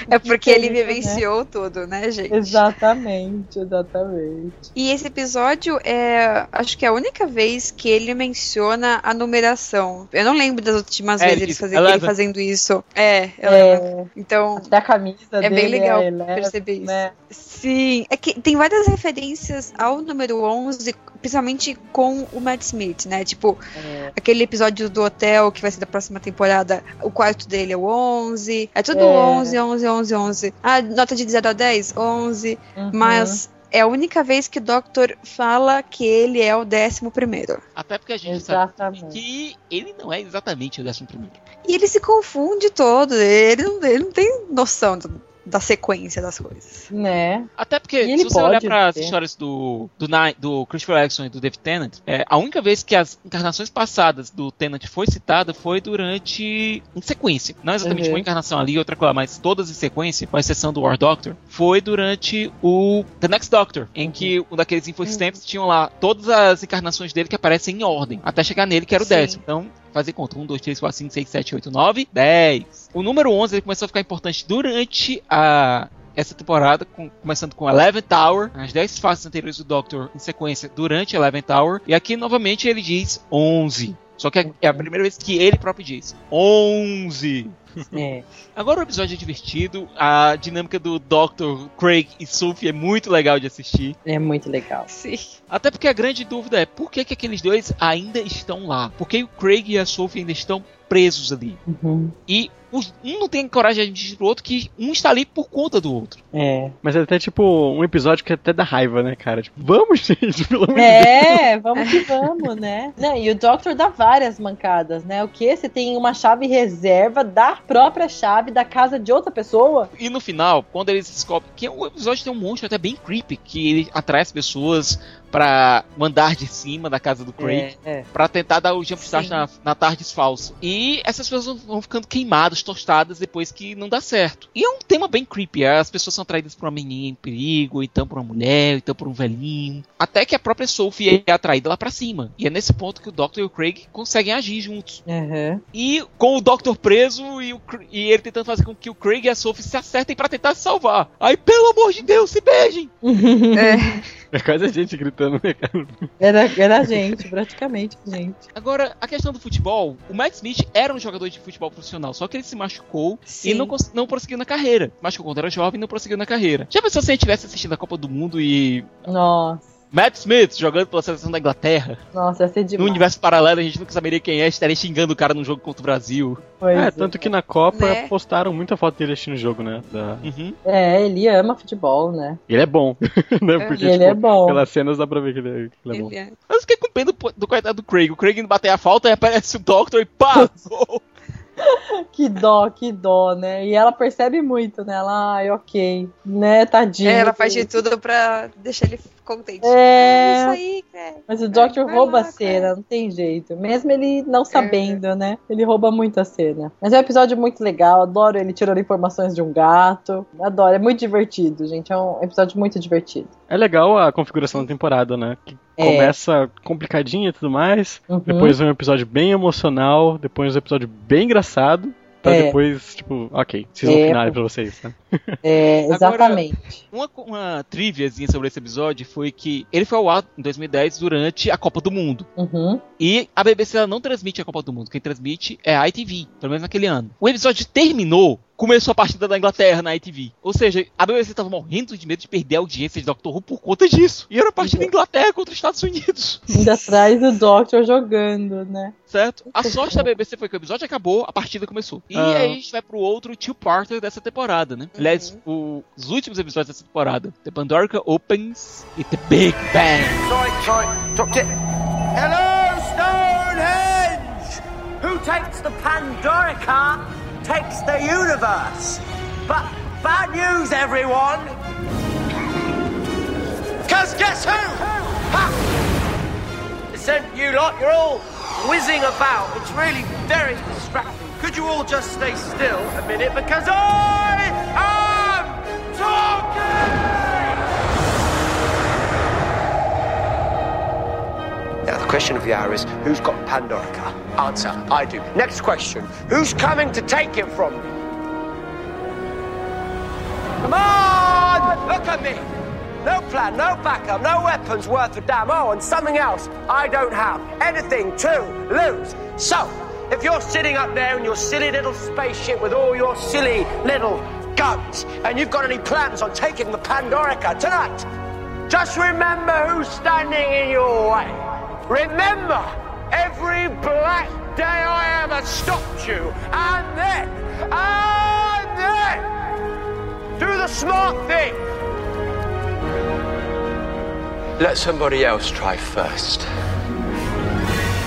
É porque ele né? vivenciou tudo, né, gente? Exatamente, exatamente. E esse episódio é, acho que é a única vez que ele menciona a numeração. Eu não lembro das últimas É, vezes ele fazendo, ele fazendo isso. É, eu lembro. É, Então, até a camisa é dele bem legal é perceber isso. né? Sim, é que tem várias referências ao número 11, principalmente com o Matt Smith, né? Tipo, É. aquele episódio do hotel que vai ser da próxima temporada, o quarto dele é o 11. É tudo É. 11, 11, 11, 11. A nota de 0 a 10, 11. Uhum. Mas é a única vez que o Doctor fala que ele é o décimo primeiro. Até porque a gente sabe Exatamente. que ele não é exatamente o décimo primeiro. E ele se confunde todo. Ele não, ele não tem noção do- da sequência das coisas. Né? Até porque, E se você olhar para as histórias do, do, do Christopher Eccleston e do David Tennant, é, a única vez que as encarnações passadas do Tennant foi citada foi durante. em sequência. Não exatamente Uhum. uma encarnação ali, outra coisa, mas todas em sequência, com exceção do War Doctor, foi durante o The Next Doctor, em que um daqueles infostamps tinham lá todas as encarnações dele que aparecem em ordem, até chegar nele, que era o Sim. décimo. Então, fazer conta. 1, 2, 3, 4, 5, 6, 7, 8, 9, 10. O número 11 ele começou a ficar importante durante a essa temporada, com- começando com Eleven Tower, as 10 fases anteriores do Doctor em sequência durante Eleven Tower, e aqui novamente ele diz 11. Só que é- é a primeira vez que ele próprio diz 11. É. Agora o episódio é divertido, a dinâmica do Dr. Craig e Sophie é muito legal de assistir. É muito legal. Sim. Até porque a grande dúvida é por que, que aqueles dois ainda estão lá? Por que o Craig e a Sophie ainda estão presos ali? Uhum. E os- um não tem coragem de dizer pro outro que um está ali por conta do outro. É. Mas é até tipo um episódio que até dá raiva, né, cara? Tipo, vamos, gente, pelo amor de Deus. É, vamos que vamos, né? Não, e o Doctor dá várias mancadas, né? O que? Você tem uma chave reserva da própria chave da casa de outra pessoa? E no final, quando eles descobrem que o episódio tem um monstro até bem creepy, que ele atrai as pessoas pra o andar de cima da casa do Craig. É, é. Pra tentar dar o jumpstart na, na tardes falso. E essas pessoas vão- vão ficando queimadas, tostadas depois que não dá certo. E é um tema bem creepy. As pessoas são atraídas por uma menina em perigo, ou então por uma mulher, ou então por um velhinho. Até que a própria Sophie é atraída lá pra cima. E é nesse ponto que o Doctor e o Craig conseguem agir juntos. Uhum. E com o Doctor preso e, o e ele tentando fazer com que o Craig e a Sophie se acertem pra tentar se salvar. Aí, pelo amor de Deus, se beijem! É. É quase a gente gritando, né, cara? Era, era a gente, praticamente a gente. Agora, a questão do futebol, o Matt Smith era um jogador de futebol profissional, só que ele se machucou Sim. e não, não prosseguiu na carreira. Machucou quando era jovem e não prosseguiu na carreira. Já pensou se a gente tivesse assistindo a Copa do Mundo e Nossa, Matt Smith jogando pela seleção da Inglaterra? nossa, ia ser No demais. universo paralelo a gente nunca saberia quem é, estaria xingando o cara num jogo contra o Brasil. Pois É, tanto que na Copa Né? postaram muita foto dele assistindo o jogo, né? Da... Uhum. É, ele ama futebol, né? Ele é bom, né? Porque, ele tipo, é bom. pelas cenas dá pra ver que ele é, que ele é bom. Ele é. Mas eu fiquei com pena do, do coitado do Craig. O Craig bater a falta e aparece o Doctor e pá! Que dó, que dó, né? E ela percebe muito, né? Ela, ai, ok, né, tadinho. É, ela faz de tudo pra deixar ele contente. É. Isso aí, cara. Mas o Doctor vai rouba lá, a cena, não tem jeito. Mesmo ele não sabendo, né? Ele rouba muito a cena. Mas é um episódio muito legal, adoro ele tirando informações de um gato. Adoro, é muito divertido, gente. É um episódio muito divertido. É legal a configuração da temporada, né? Que É. começa complicadinha e tudo mais, Uhum. depois vem um episódio bem emocional, depois um episódio bem engraçado, pra É. depois, tipo, ok, season É, finale pô. pra vocês, né? É, Agora- exatamente. Uma, uma triviazinha sobre esse episódio foi que ele foi ao ar em 2010 durante a Copa do Mundo. Uhum. E a BBC ela não transmite a Copa do Mundo. Quem transmite é a ITV, pelo menos naquele ano. O episódio terminou, começou a partida da Inglaterra na ITV. Ou seja, a BBC tava morrendo de medo de perder a audiência de Doctor Who por conta disso. E era a partida da Inglaterra contra os Estados Unidos. Ainda atrás do Doctor jogando, né? Certo? A sorte da BBC foi que o episódio acabou, a partida começou. E Ah. aí a gente vai pro outro two-parter dessa temporada, né? Aliás, o- os últimos episódios dessa temporada. The Pandorica Opens e The Big Bang. Sorry, sorry. Hello, Stonehenge! Who takes the Pandorica takes the universe. But bad news, everyone! Cause guess who? Ha! Listen, you lot, you're all whizzing about. It's really very distracting. Could you all just stay still a minute? Because I am talking! Now, the question of the hour is who's got Pandorica? Answer I do. Next question who's coming to take it from me? Come on! Look at me! No plan, no backup, no weapons worth a damn. Oh, and something else I don't have. Anything to lose. So, if you're sitting up there in your silly little spaceship with all your silly little guns, and you've got any plans on taking the Pandorica tonight, just remember who's standing in your way. Remember every black day I ever stopped you, and then, and then, do the smart thing. Let somebody else try first.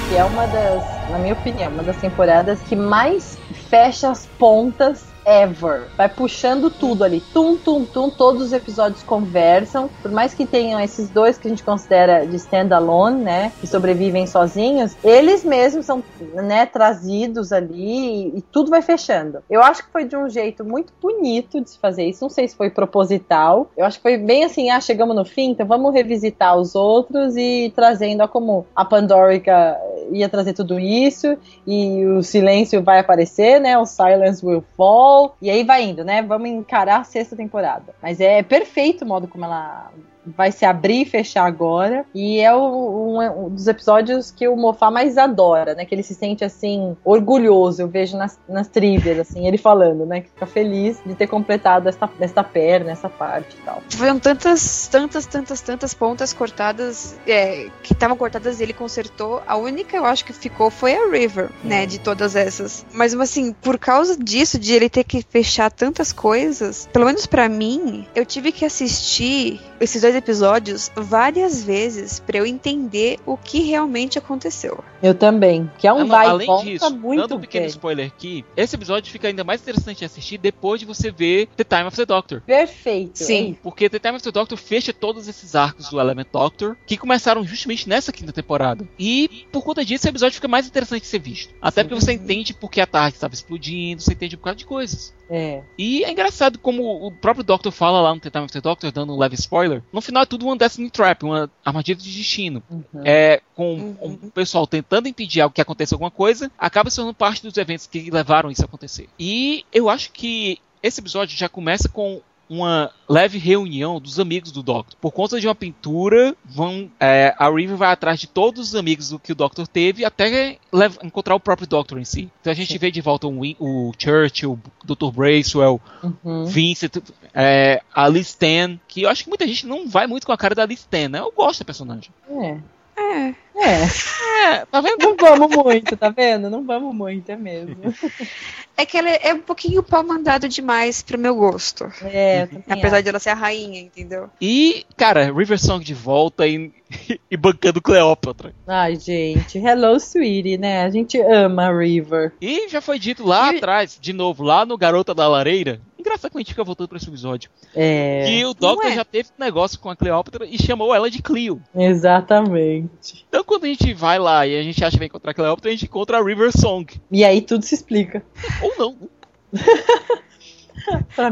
Que é uma das, na minha opinião, uma das temporadas que mais fecha as pontas ever. Vai puxando tudo ali. Tum, tum, tum. Todos os episódios conversam. Por mais que tenham esses dois que a gente considera de standalone, né? Que sobrevivem sozinhos. Eles mesmos são, né? Trazidos ali e, e tudo vai fechando. Eu acho que foi de um jeito muito bonito de se fazer isso. Não sei se foi proposital. Eu acho que foi bem assim, ah, chegamos no fim, então vamos revisitar os outros e trazendo ó, como a Pandorica ia trazer tudo isso e o silêncio vai aparecer, né? O silence will fall. E aí vai indo, né? Vamos encarar a sexta temporada. Mas é perfeito o modo como ela vai se abrir e fechar agora. E é o- um, um dos episódios que o Mofá mais adora, né? Que ele se sente assim, orgulhoso. Eu vejo nas, nas trivias, assim, ele falando, né? Que fica feliz de ter completado esta, esta perna, essa parte e tal. Foram tantas, tantas, tantas, tantas pontas cortadas é, que estavam cortadas e ele consertou. A única, eu acho que ficou foi a River, né? De todas essas. Mas assim, por causa disso, de ele ter que fechar tantas coisas, pelo menos pra mim, eu tive que assistir esses dois episódios várias vezes pra eu entender o que realmente aconteceu. Eu também. Que é um não, vai e além volta disso, muito dando um pequeno bem. spoiler aqui, esse episódio fica ainda mais interessante de assistir depois de você ver The Time of the Doctor. Perfeito. Sim. Porque The Time of the Doctor fecha todos esses arcos do Element Doctor, que começaram justamente nessa quinta temporada. E por conta disso, o episódio fica mais interessante de ser visto. Até Sim. porque você entende porque a tarde estava explodindo, você entende um bocado de coisas. É. E é engraçado como o próprio Doctor fala lá no Time of the Doctor, dando um leve spoiler. No final é tudo uma Destiny Trap, uma armadilha de destino. Uhum. É, com Uhum. o pessoal tentando impedir algo que aconteça alguma coisa, acaba sendo parte dos eventos que levaram isso a acontecer. E eu acho que esse episódio já começa com uma leve reunião dos amigos do Doctor. Por conta de uma pintura, vão é, a River vai atrás de todos os amigos do que o Doctor teve até encontrar o próprio Doctor em si. Então a gente Sim. vê de volta o, o Churchill, o Dr. Bracewell, uhum. Vincent, é, a Liz que eu acho que muita gente não vai muito com a cara da Liz né? Eu gosto da personagem. É. É. É. é tá vendo? Não vamos muito, tá vendo? Não vamos muito, é mesmo. É que ela é um pouquinho pau mandado demais pro meu gosto. É, Apesar de ela ser a rainha, entendeu? E, cara, River Song de volta e, e bancando Cleópatra. Ai, gente. Hello, sweetie, né? A gente ama a River. E já foi dito lá e... atrás, de novo, lá no Garota da Lareira, engraçado que a gente fica voltando pra esse episódio. É. Que o Doctor é. já teve um negócio com a Cleópatra e chamou ela de Cleo. Exatamente. Então quando a gente vai lá e a gente acha que vai encontrar a Cleópatra, a gente encontra a River Song. E aí tudo se explica. Ou não.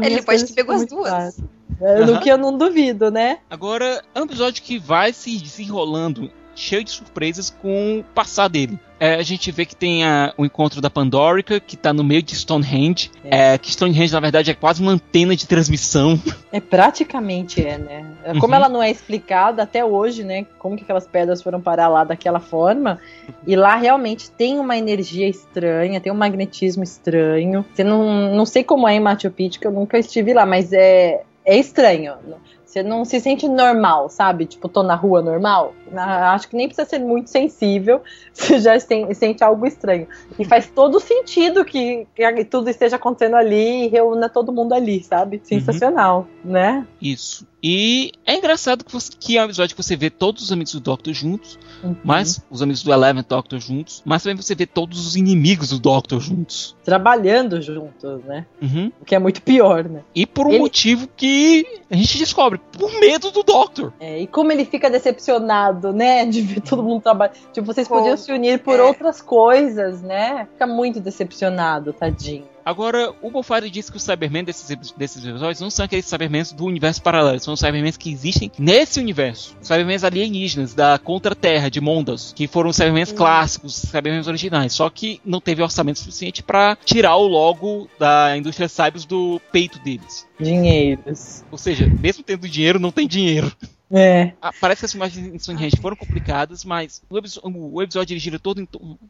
Ele pode ter pegou as duas. É, no que eu não duvido, né? Agora, é um episódio que vai se desenrolando cheio de surpresas com o passar dele. É, a gente vê que tem a, o encontro da Pandorica, que está no meio de Stonehenge. É. É, que Stonehenge, na verdade, é quase uma antena de transmissão. É, praticamente é, né? É, como uhum. ela não é explicada até hoje, né? Como que aquelas pedras foram parar lá daquela forma. E lá realmente tem uma energia estranha, tem um magnetismo estranho. Você não, não sei como é em Machu Picchu, que eu nunca estive lá, mas é, é estranho. Você não se sente normal, sabe? Tipo, tô na rua normal. Acho que nem precisa ser muito sensível, você já sente algo estranho. E faz todo sentido que, que tudo esteja acontecendo ali e reúna todo mundo ali, sabe? Sensacional, uhum. né? Isso. E é engraçado que, você, que é um episódio que você vê todos os amigos do Doctor juntos, uhum. mas os amigos do Eleven Doctor juntos, mas também você vê todos os inimigos do Doctor juntos. Trabalhando juntos, né? Uhum. O que é muito pior, né? E por um ele... motivo que a gente descobre, por medo do Doctor. É, e como ele fica decepcionado, né? De ver todo mundo trabalhar. Tipo, vocês podiam se unir por é. outras coisas, né? Fica muito decepcionado, tadinho. Agora, o Bofari disse que os Cybermen desses, desses episódios não são aqueles Cybermen do universo paralelo, são os Cybermen que existem nesse universo. Os Cybermen alienígenas da Contra-Terra, de Mondas, que foram os Cybermen uhum. clássicos, os Cybermen originais, só que não teve orçamento suficiente para tirar o logo da indústria Cybers do peito deles. Dinheiros. Ou seja, mesmo tendo dinheiro, não tem dinheiro. É. Ah, parece que as imagens em Stonehenge foram complicadas, mas o, episódio, o episódio gira todo em,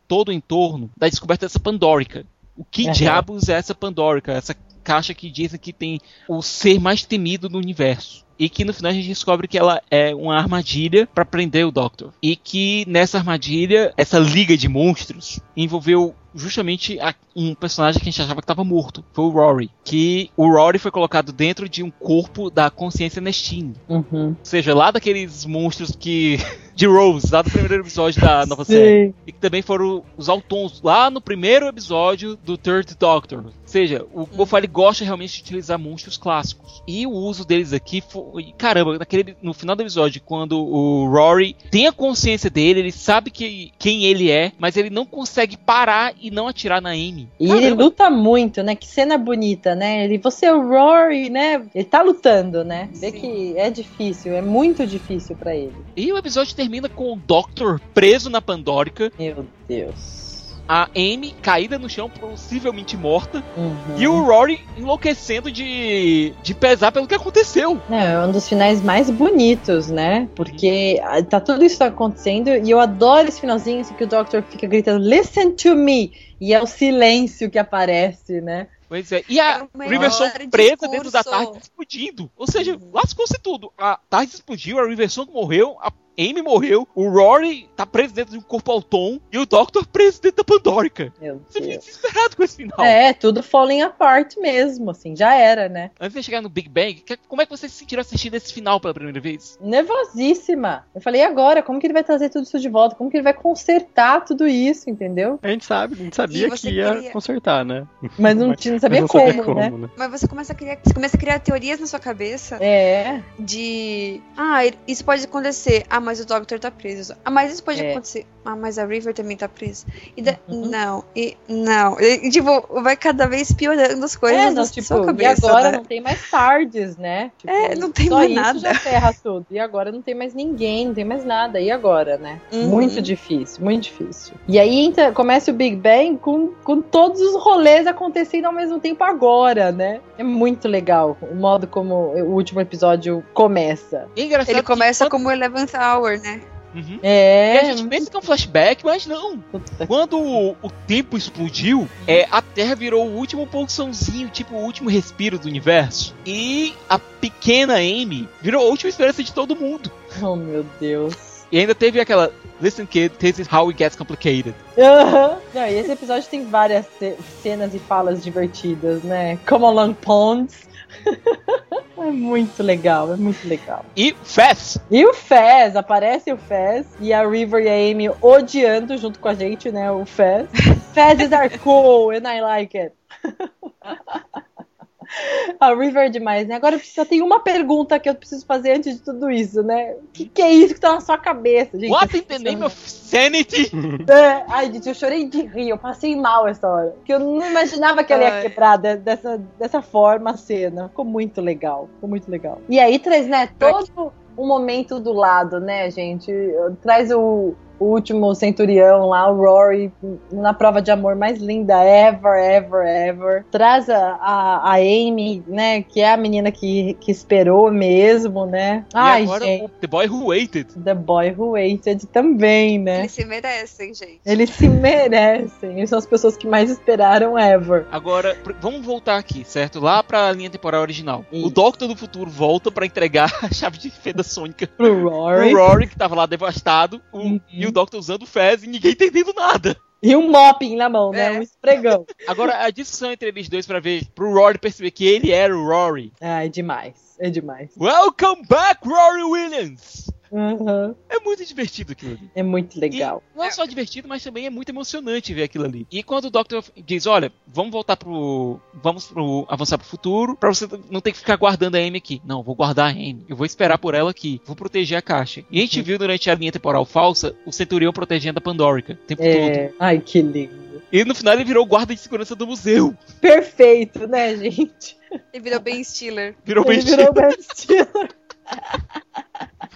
todo em torno da descoberta dessa Pandórica, o que uhum. diabos é essa Pandorica? Essa caixa que dizem que tem o ser mais temido do universo. E que no final a gente descobre que ela é uma armadilha para prender o Doctor. E que nessa armadilha, essa liga de monstros envolveu justamente a, um personagem que a gente achava que estava morto. Foi o Rory. Que o Rory foi colocado dentro de um corpo da consciência Nestine. Uhum. Ou seja, lá daqueles monstros que. de Rose, lá do primeiro episódio da nova Sim. série. E que também foram os Autons lá no primeiro episódio do Third Doctor. Ou seja, o Bofali gosta realmente de utilizar monstros clássicos. E o uso deles aqui foi. Caramba, naquele, no final do episódio, quando o Rory tem a consciência dele, ele sabe que, quem ele é, mas ele não consegue parar e não atirar na Amy. E Caramba. ele luta muito, né? Que cena bonita, né? Ele, você é o Rory, né? Ele tá lutando, né? Vê que é difícil, é muito difícil para ele. E o episódio termina com o Doctor preso na Pandórica. Meu Deus a Amy caída no chão, possivelmente morta, uhum. e o Rory enlouquecendo de, de pesar pelo que aconteceu. É, um dos finais mais bonitos, né? Porque uhum. tá tudo isso acontecendo e eu adoro esse finalzinho assim, que o Doctor fica gritando Listen to me! E é o silêncio que aparece, né? Pois é. E a é Riverson presa discurso. dentro da tarde explodindo. Ou seja, uhum. lascou-se tudo. A tarde explodiu, a Riverson morreu, a Amy morreu, o Rory tá preso dentro de um corpo autom e o Doctor preso dentro da Pandorica. Meu Você fica desesperado com esse final. É, tudo falling apart mesmo, assim, já era, né? Antes de chegar no Big Bang, como é que você se sentiu assistindo esse final pela primeira vez? Nervosíssima. Eu falei, e agora? Como que ele vai trazer tudo isso de volta? Como que ele vai consertar tudo isso, entendeu? A gente sabe, a gente sabia que ia queria... consertar, né? Mas não, mas, não sabia não como, como né? né? Mas você começa a criar, você começa a criar teorias na sua cabeça. É. De, ah, isso pode acontecer. Ah, mas o Doctor tá preso. Ah, mas isso pode É. acontecer. Ah, mas a River também tá presa. E da- Uhum. Não, e não. E, tipo, vai cada vez piorando as coisas É, na não, sua tipo, e cabeça, agora né? não tem mais tardes, né? Tipo, É, não tem só mais isso nada. já ferra tudo. E agora não tem mais ninguém, não tem mais nada. E agora, né? Uhum. Muito difícil, muito difícil. E aí entra- começa o Big Bang com, com todos os rolês acontecendo ao mesmo tempo agora, né? É muito legal o modo como o último episódio começa. E engraçado Ele começa como Eleventh Hour, né? Uhum. E É. a gente pensa que é um flashback, mas não. Quando o, o tempo explodiu, é, a Terra virou o último pulsãozinho, tipo o último respiro do universo. E a pequena Amy virou a última esperança de todo mundo. Oh, meu Deus. E ainda teve aquela Listen kid, this is how it gets complicated. Aham. Não, e esse episódio tem várias ce- cenas e falas divertidas, né? Come along ponds. é muito legal, é muito legal. E Fess! E o Fez, aparece o Fez e a River e a Amy odiando junto com a gente, né? O Fez. Fez is our cool and I like it. A River é demais, né? Agora só tem uma pergunta que eu preciso fazer antes de tudo isso, né? O que, que é isso que tá na sua cabeça, gente? What in the name of sanity? É, ai, gente, eu chorei de rir, eu passei mal essa hora. Porque eu não imaginava que ela ia quebrar de- dessa, dessa forma a cena. Ficou muito legal, ficou muito legal. E aí traz, né, todo um momento do lado, né, gente? Traz o, o último centurião lá, o Rory, na prova de amor mais linda ever, ever, ever. Traz a, a, a Amy, né, que é a menina que, que esperou mesmo, né? Ai, e agora gente. o The Boy Who Waited. The Boy Who Waited também, né? Eles se merecem, gente. Eles se merecem. Eles são as pessoas que mais esperaram ever. Agora, vamos voltar aqui, certo? Lá pra linha temporal original. Isso. O Doctor do Futuro volta pra entregar a chave de fenda sônica Pro Rory. pro Rory, que tava lá devastado, o- Uhum. e o Doctor usando o Fez e ninguém entendendo nada. E um mopping na mão, né? É. Um esfregão. Agora, a discussão entre eles dois pra ver, pro Rory perceber que ele era o Rory. Ai, demais. É demais. Welcome back, Rory Williams! Uhum. É muito divertido aquilo ali. É muito legal. E não é só divertido, mas também é muito emocionante ver aquilo ali. E quando o Doctor diz, olha, vamos voltar pro. Vamos pro, avançar pro futuro, pra você não ter que ficar guardando a Amy aqui. Não, vou guardar a Amy. Eu vou esperar por ela aqui. Vou proteger a caixa. E a gente viu durante a linha temporal falsa o Centurião protegendo a Pandorica o tempo todo. É. Ai, que lindo. E no final ele virou guarda de segurança do museu. Perfeito, né, gente? Ele virou Ben Stiller. Virou Ele bem virou Ben Stiller.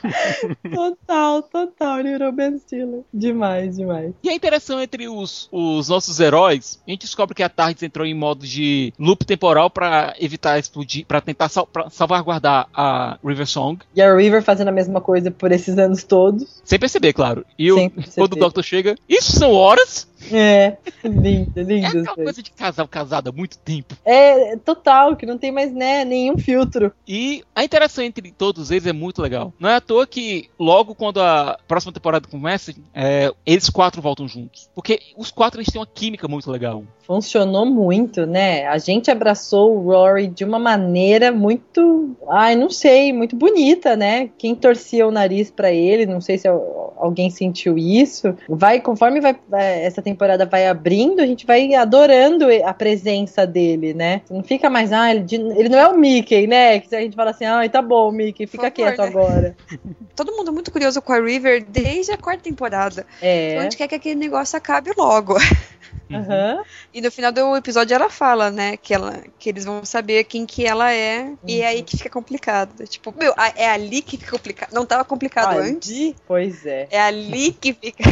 total, total. Ele virou Ben Stiller. Demais, demais. E a interação entre os, os nossos heróis, a gente descobre que a TARDIS entrou em modo de loop temporal pra evitar explodir, pra tentar sal, pra salvaguardar a River Song, E a River fazendo a mesma coisa por esses anos todos. sem perceber, claro. E o, quando o Doctor chega, isso são horas? É, lindo, É lindo. aquela coisa de casal casado há muito tempo. É, total, que não tem mais, né, nenhum filtro. E a interação entre todos eles é muito legal. Não é à toa que logo quando a próxima temporada começa, é, eles quatro voltam juntos. Porque os quatro eles têm uma química muito legal. Funcionou muito, né? A gente abraçou o Rory de uma maneira muito, ai, não sei, muito bonita, né? Quem torcia o nariz pra ele, não sei se al- alguém sentiu isso. Vai, conforme vai, vai- essa temporada vai abrindo, a gente vai adorando a presença dele, né? Não fica mais, ah, ele, ele não é o Mickey, né? Que a gente fala assim, ai, tá bom, Mickey, fica favor, quieto né? agora. Todo mundo muito curioso com a River desde a quarta temporada. É. A gente quer que aquele negócio acabe logo. Aham. E no final do episódio ela fala, né, que, ela, que eles vão saber quem que ela é. E é aí que fica complicado. Tipo, meu, é ali que fica complicado. Não tava complicado Ali, antes. Pois é. É ali que fica.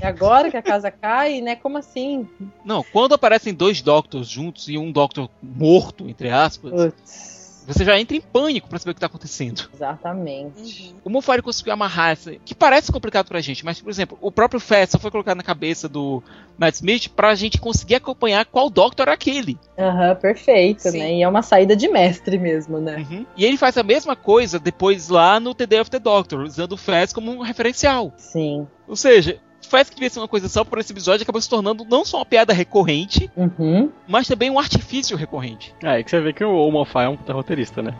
E agora que a casa cai, né? Como assim? Não, quando aparecem dois Doctors juntos e um Doctor morto, entre aspas, Putz, você já entra em pânico pra saber o que tá acontecendo. exatamente. Uhum. O Mofari conseguiu amarrar essa, que parece complicado pra gente, mas, por exemplo, o próprio Fett só foi colocado na cabeça do Matt Smith pra gente conseguir acompanhar qual Doctor é aquele. Aham, perfeito, Sim. né? E é uma saída de mestre mesmo, né? E ele faz a mesma coisa depois lá no The Day of the Doctor, usando o Fett como um referencial. Sim. Ou seja, Fett que devia ser uma coisa só por esse episódio acabou se tornando não só uma piada recorrente, Uhum. mas também um artifício recorrente. É, aí que você vê que o Mofá é um puta roteirista, né?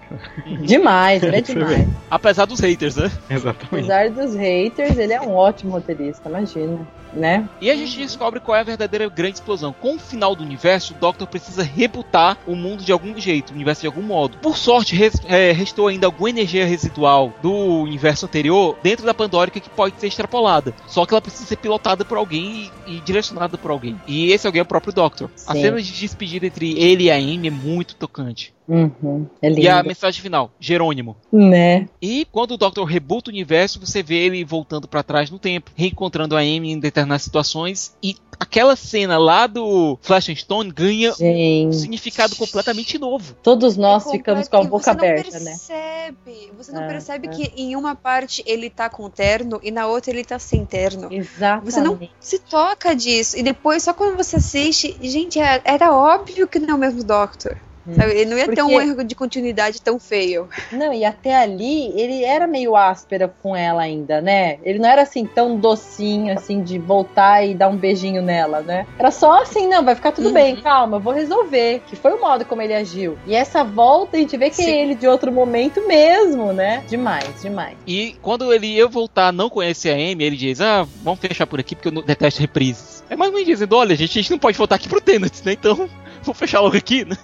Demais, ele é demais. Apesar dos haters, né? Exatamente. Apesar dos haters, ele é um ótimo roteirista, imagina. Né? E a gente descobre qual é a verdadeira grande explosão. Com o final do universo, o Doctor precisa rebutar o mundo de algum jeito, o universo de algum modo. Por sorte, res, é, restou ainda alguma energia residual do universo anterior dentro da Pandórica que pode ser extrapolada. Só que ela precisa ser pilotada por alguém e, e direcionada por alguém. E esse alguém é o próprio Doctor. Sim. A cena de despedida entre ele e a Amy é muito tocante. Uhum, é e a mensagem final, Jerônimo. Né? E quando o Doctor rebuta o universo, você vê ele voltando para trás no tempo, reencontrando a Amy em determinadas situações e aquela cena lá do Flash and Stone ganha Gente. um significado completamente novo. Todos nós é ficamos com a boca aberta, né? Percebe, você não é, percebe é. que em uma parte ele tá com terno e na outra ele tá sem terno. Exatamente. Você não se toca disso. E depois, só quando você assiste, gente, é, era óbvio que não é o mesmo Doctor. Sabe? Ele não ia Porque... ter um erro de continuidade tão feio. Não, e até ali ele era meio áspera com ela ainda, né? Ele não era assim tão docinho, assim, de voltar e dar um beijinho nela, né? Era só assim, não, vai ficar tudo uhum. bem, calma, eu vou resolver. Que foi o modo como ele agiu. E essa volta a gente vê que Sim. é ele de outro momento mesmo, né? Demais, demais. E quando ele ia voltar, não conhecer a Amy, ele diz: Ah, vamos fechar por aqui porque eu detesto reprises. É mais ou menos dizendo: Olha, a gente, a gente não pode voltar aqui pro Tenet, né? Então vou fechar logo aqui, né?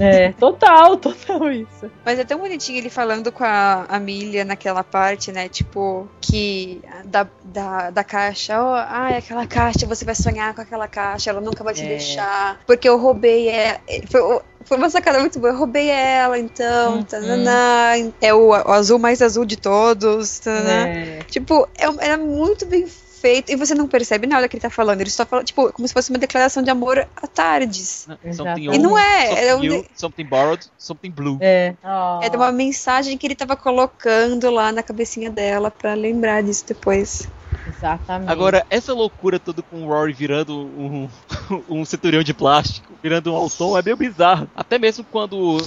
É, total, total isso. Mas é tão bonitinho ele falando com a Amelia naquela parte, né? Tipo, que da, da, da caixa, ó, oh, ai, aquela caixa, você vai sonhar com aquela caixa, ela nunca vai te é. deixar. Porque eu roubei ela. Foi, foi uma sacada muito boa. Eu roubei ela, então. Uhum. é o, o, azul mais azul de todos. É. Tipo, é, era muito bem feito e você não percebe nada que ele tá falando. Ele só fala, tipo, como se fosse uma declaração de amor a tardes. Something e não é. Something, é um... something borrowed, something blue. É. Oh. É de uma mensagem que ele tava colocando lá na cabecinha dela para lembrar disso depois. Exatamente. Agora, essa loucura toda com o Rory virando um, um centurião de plástico, virando um Alton, é meio bizarro. Até mesmo quando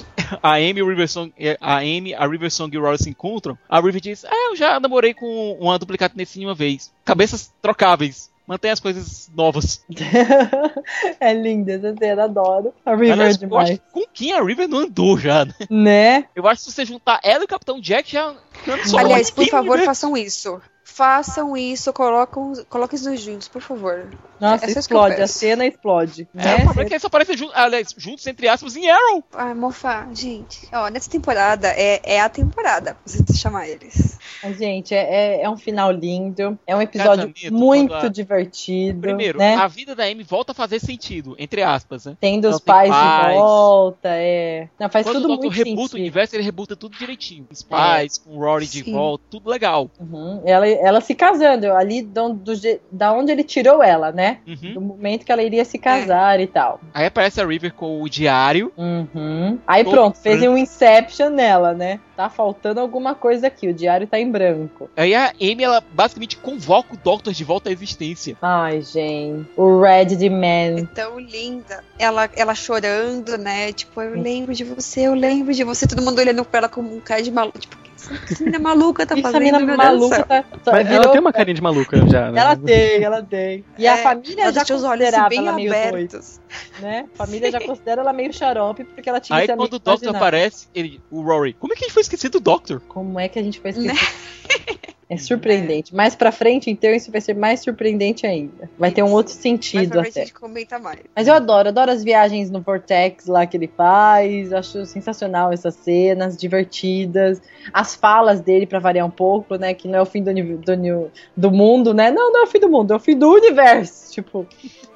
a Amy, o Riversong, a Amy, a Riversong e o Rory se encontram, a River diz: Ah, eu já namorei com uma duplicata nesse uma vez. Cabeças trocáveis mantém as coisas novas. é linda essa cena, adoro. A River Aliás, é demais. com quem a River não andou já, né? Né? Eu acho que se você juntar ela e o Capitão Jack já. Aliás, por favor, né? façam isso façam isso, colocam, coloquem os juntos, por favor. Nossa, Essa é explode, a cena explode. É, né? o problema é que eles aparecem juntos, aliás, juntos, entre aspas, em Arrow. Ai, mofa, gente, ó, nessa temporada, é, é a temporada, pra você chamar eles. Mas, gente, é, é, é um final lindo, é um episódio Casamento, muito a... divertido. Primeiro, né? a vida da Amy volta a fazer sentido, entre aspas, né? Tendo os pais, pais, de volta, é. Não, faz Quando tudo muito sentido. Quando o rebuta o universo, ele rebuta tudo direitinho. Os pais, é. com o Rory Sim. de volta, tudo legal. Uhum. Ela, ela se casando, ali do, do, da onde ele tirou ela, né? Uhum. Do momento que ela iria se casar é. e tal. Aí aparece a River com o diário. Uhum. Aí pronto, fez um Inception nela, né? Tá faltando alguma coisa aqui, o diário tá em branco. Aí a Amy, ela basicamente convoca o Doctor de volta à existência. Ai, gente. O Red de Man. É tão linda. Ela, ela chorando, né? Tipo, eu lembro de você, eu lembro de você. Todo mundo olhando pra ela como um cara de maluco. Tipo, essa menina maluca tá fazendo? Essa menina maluca tá. Mas ela tem uma carinha de maluca já, né? Ela tem, ela tem. E é, a família já considerava ela meio abertos. doida. Né? A família já considera ela meio xarope porque ela tinha Aí quando o Doctor aparece, ele, o Rory, como é que a gente foi esquecer do Doctor? Como é que a gente foi esquecer? Né? É surpreendente. Mais pra frente, então, isso vai ser mais surpreendente ainda. Vai ter um outro sentido mais até. A gente comenta mais. Mas eu adoro, adoro as viagens no Vortex lá que ele faz. Acho sensacional essas cenas, divertidas. As falas dele, para variar um pouco, né? Que não é o fim do, do, do mundo, né? Não, não é o fim do mundo, é o fim do universo. Tipo,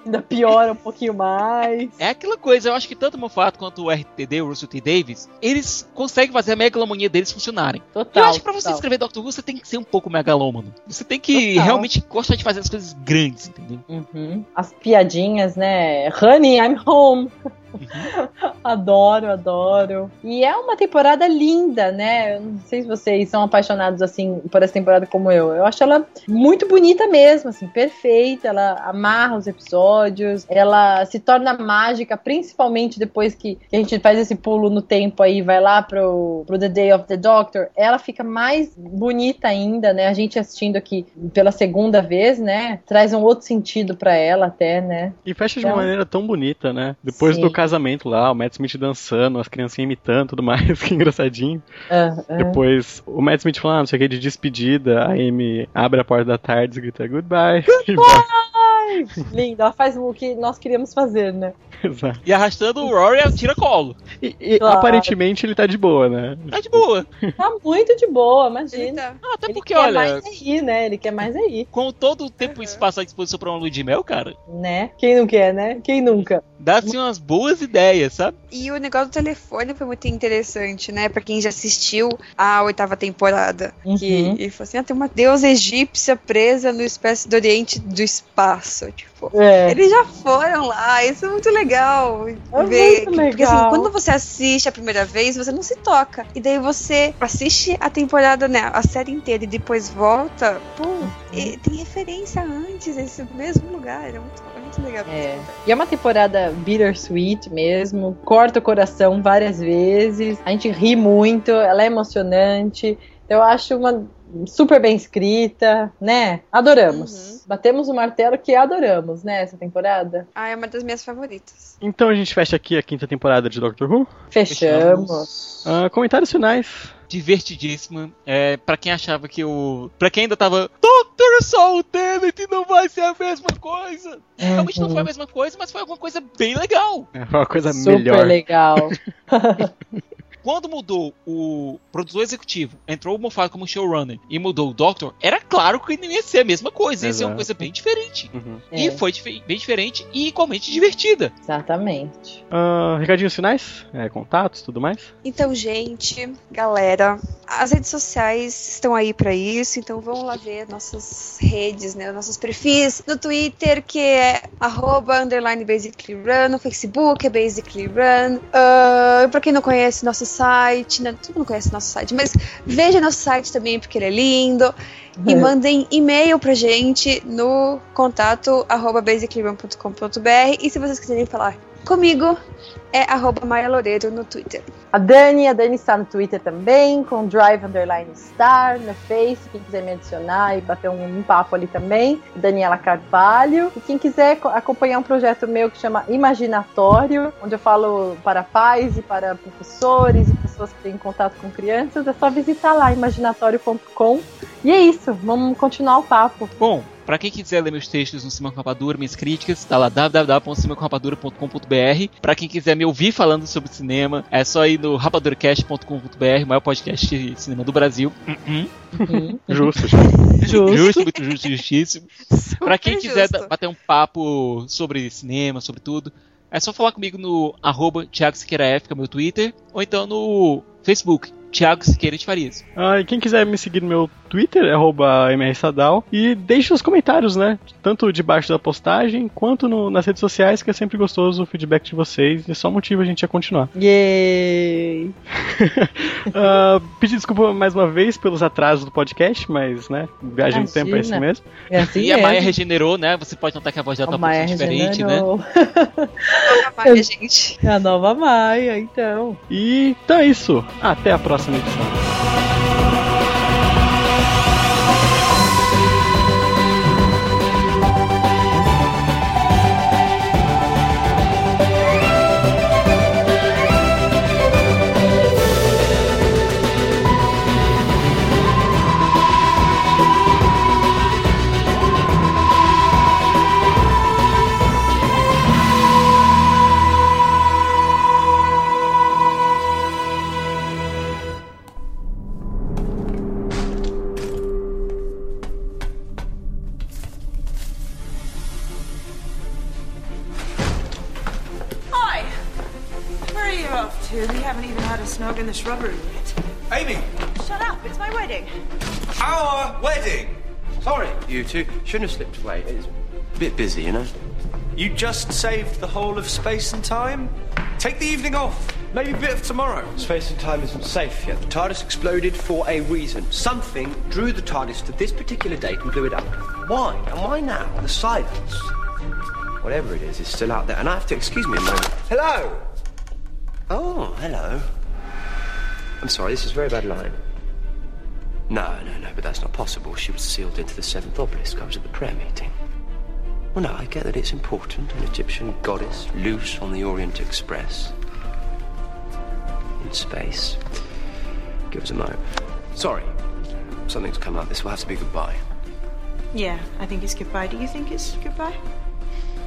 ainda piora um pouquinho mais. É aquela coisa, eu acho que tanto o Moffat quanto o RTD, o Russell T. Davis, eles conseguem fazer a megalomonia deles funcionarem. Total. Eu acho que pra você total. escrever Doctor Who, você tem que ser um pouco megalômano. Você tem que total. realmente gostar de fazer as coisas grandes, entendeu? Uhum. As piadinhas, né? Honey, I'm home. adoro, adoro. E é uma temporada linda, né? Eu não sei se vocês são apaixonados assim por essa temporada como eu. Eu acho ela muito bonita mesmo, assim, perfeita. Ela amarra os episódios, ela se torna mágica, principalmente depois que, a gente faz esse pulo no tempo aí, vai lá pro, pro The Day of the Doctor. Ela fica mais bonita ainda, né? A gente assistindo aqui pela segunda vez, né? Traz um outro sentido para ela até, né? E fecha de uma então maneira tão bonita, né? Depois Sim. do casamento lá, o Matt Smith dançando, as criancinhas imitando tudo mais, que engraçadinho. Uh, uh. Depois o Matt Smith falando, ah, não sei o que, de despedida, a Amy abre a porta da tarde e grita goodbye. Goodbye! Linda. Ela faz o que nós queríamos fazer, né? Exato. E arrastando o Rory a tira-colo. E, e Claro. aparentemente ele tá de boa, né? Tá de boa. Tá muito de boa, Ele imagina. tá- Ah, até Ele porque, quer olha, mais é ir, né? Ele quer mais é ir, com todo o tempo e espaço à disposição pra uma lua de mel, cara, né? Quem não quer, né? Quem nunca? dá-se umas boas ideias, sabe? E o negócio do telefone foi muito interessante, né? Pra quem já assistiu a oitava temporada. Uhum. Que ele falou assim: ah, tem uma deusa egípcia presa no espécie do Oriente do Espaço. Tipo, É. eles já foram lá, isso é muito legal. É ver. muito Porque assim, legal. quando você assiste a primeira vez, você não se toca. E daí você assiste a temporada, né? A série inteira e depois volta. Pô, Uhum. e tem referência antes, nesse mesmo lugar. É muito, é muito legal. É. E é uma temporada bittersweet mesmo, corta o coração várias vezes, a gente ri muito, ela é emocionante. Eu acho uma super bem escrita, né? Adoramos. Uhum. Batemos o martelo que adoramos, né, essa temporada. Ah, é uma das minhas favoritas. Então a gente fecha aqui a quinta temporada de Doctor Who. Fechamos. Ah, comentários finais. Divertidíssima. É, pra quem achava que o. Pra quem ainda tava. Doctor Tenet não vai ser a mesma coisa. Realmente não foi a mesma coisa, mas foi alguma coisa bem legal. É uma coisa Super melhor. legal. Quando mudou o produtor executivo, entrou o Moffat como showrunner e mudou o Doctor, era claro que não ia ser a mesma coisa, ia ser uma coisa bem diferente. Uhum. E É. foi dife- bem diferente e igualmente divertida. Exatamente. Ah, recadinhos finais? É, contatos, tudo mais? Então, gente, galera, as redes sociais estão aí pra isso, então vão lá ver nossas redes, né, nossos perfis no Twitter, que é arroba, underline basically run, no Facebook é basically run. Ah, pra quem não conhece nosso site, né, todo mundo conhece nosso site, mas veja nosso site também, porque ele é lindo. E mandem e-mail pra gente no contato arroba e se vocês quiserem falar comigo, é arroba Maia Loureiro no Twitter. A Dani, a Dani está no Twitter também, com Drive Underline Star, no Face, quem quiser me adicionar e bater um, um papo ali também, Daniela Carvalho. E quem quiser co- acompanhar um projeto meu que chama Imaginatório, onde eu falo para pais e para professores e pessoas que têm contato com crianças, é só visitar lá, imaginatório.com. E é isso, vamos continuar o papo. Bom, pra quem quiser ler meus textos no Cinema com Rapadura, minhas críticas, tá lá www.cinemacomrapadura.com.br. Pra quem quiser me ouvir falando sobre cinema, é só ir no rapaduracast.com.br, o maior podcast de cinema do Brasil. Uhum. Justo. Justo. Justo, muito justo, justíssimo. Pra quem quiser justo. bater um papo sobre cinema, sobre tudo, é só falar comigo no arroba Thiago Siqueira F, que é o meu Twitter, ou então no Facebook, Thiago Siqueira de Farias. Ah, e quem quiser me seguir no meu Twitter, é arroba mrsadal. E deixe os comentários, né? Tanto debaixo da postagem, quanto no- nas redes sociais, que é sempre gostoso o feedback de vocês. E só motiva a gente a continuar. Yay! Ah, pedir desculpa mais uma vez pelos atrasos do podcast, mas, né? Viagem no tempo é Imagina. mesmo. É assim e a mesmo. Maia regenerou, né? Você pode notar que a voz dela tá A um Maia diferente, né? regenerou. Maia, gente. É a nova Maia, então. E então é isso. Até a próxima edição. Snog in this yet. Amy, Shut up, it's my wedding. our wedding. Sorry, you two. Shouldn't have slipped away. It's a bit busy, you know. You just saved the whole of space and time. Take the evening off. Maybe a bit of tomorrow. Space and time isn't safe yet. The TARDIS exploded for a reason. Something drew the TARDIS to this particular date and blew it up. Why? And why now? The silence. Whatever it is, is still out there. And I have to excuse me a moment. Hello. Oh, hello. I'm sorry, this is a very bad line. No, no, no, but that's not possible. She was sealed into the seventh obelisk. I was at the prayer meeting. Well, no, I get that it's important. An Egyptian goddess loose on the Orient Express. In space. Give us a moment. Sorry. Something's come up. This will have to be goodbye. Yeah, I think it's goodbye. Do you think it's goodbye?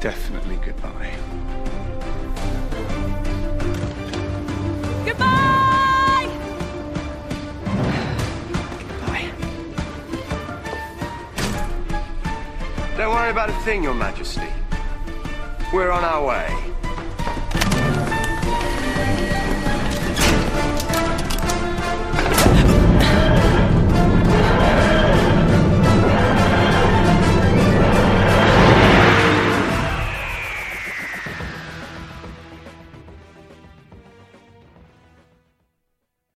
Definitely goodbye. Goodbye! Don't worry about a thing, Your Majesty. We're on our way.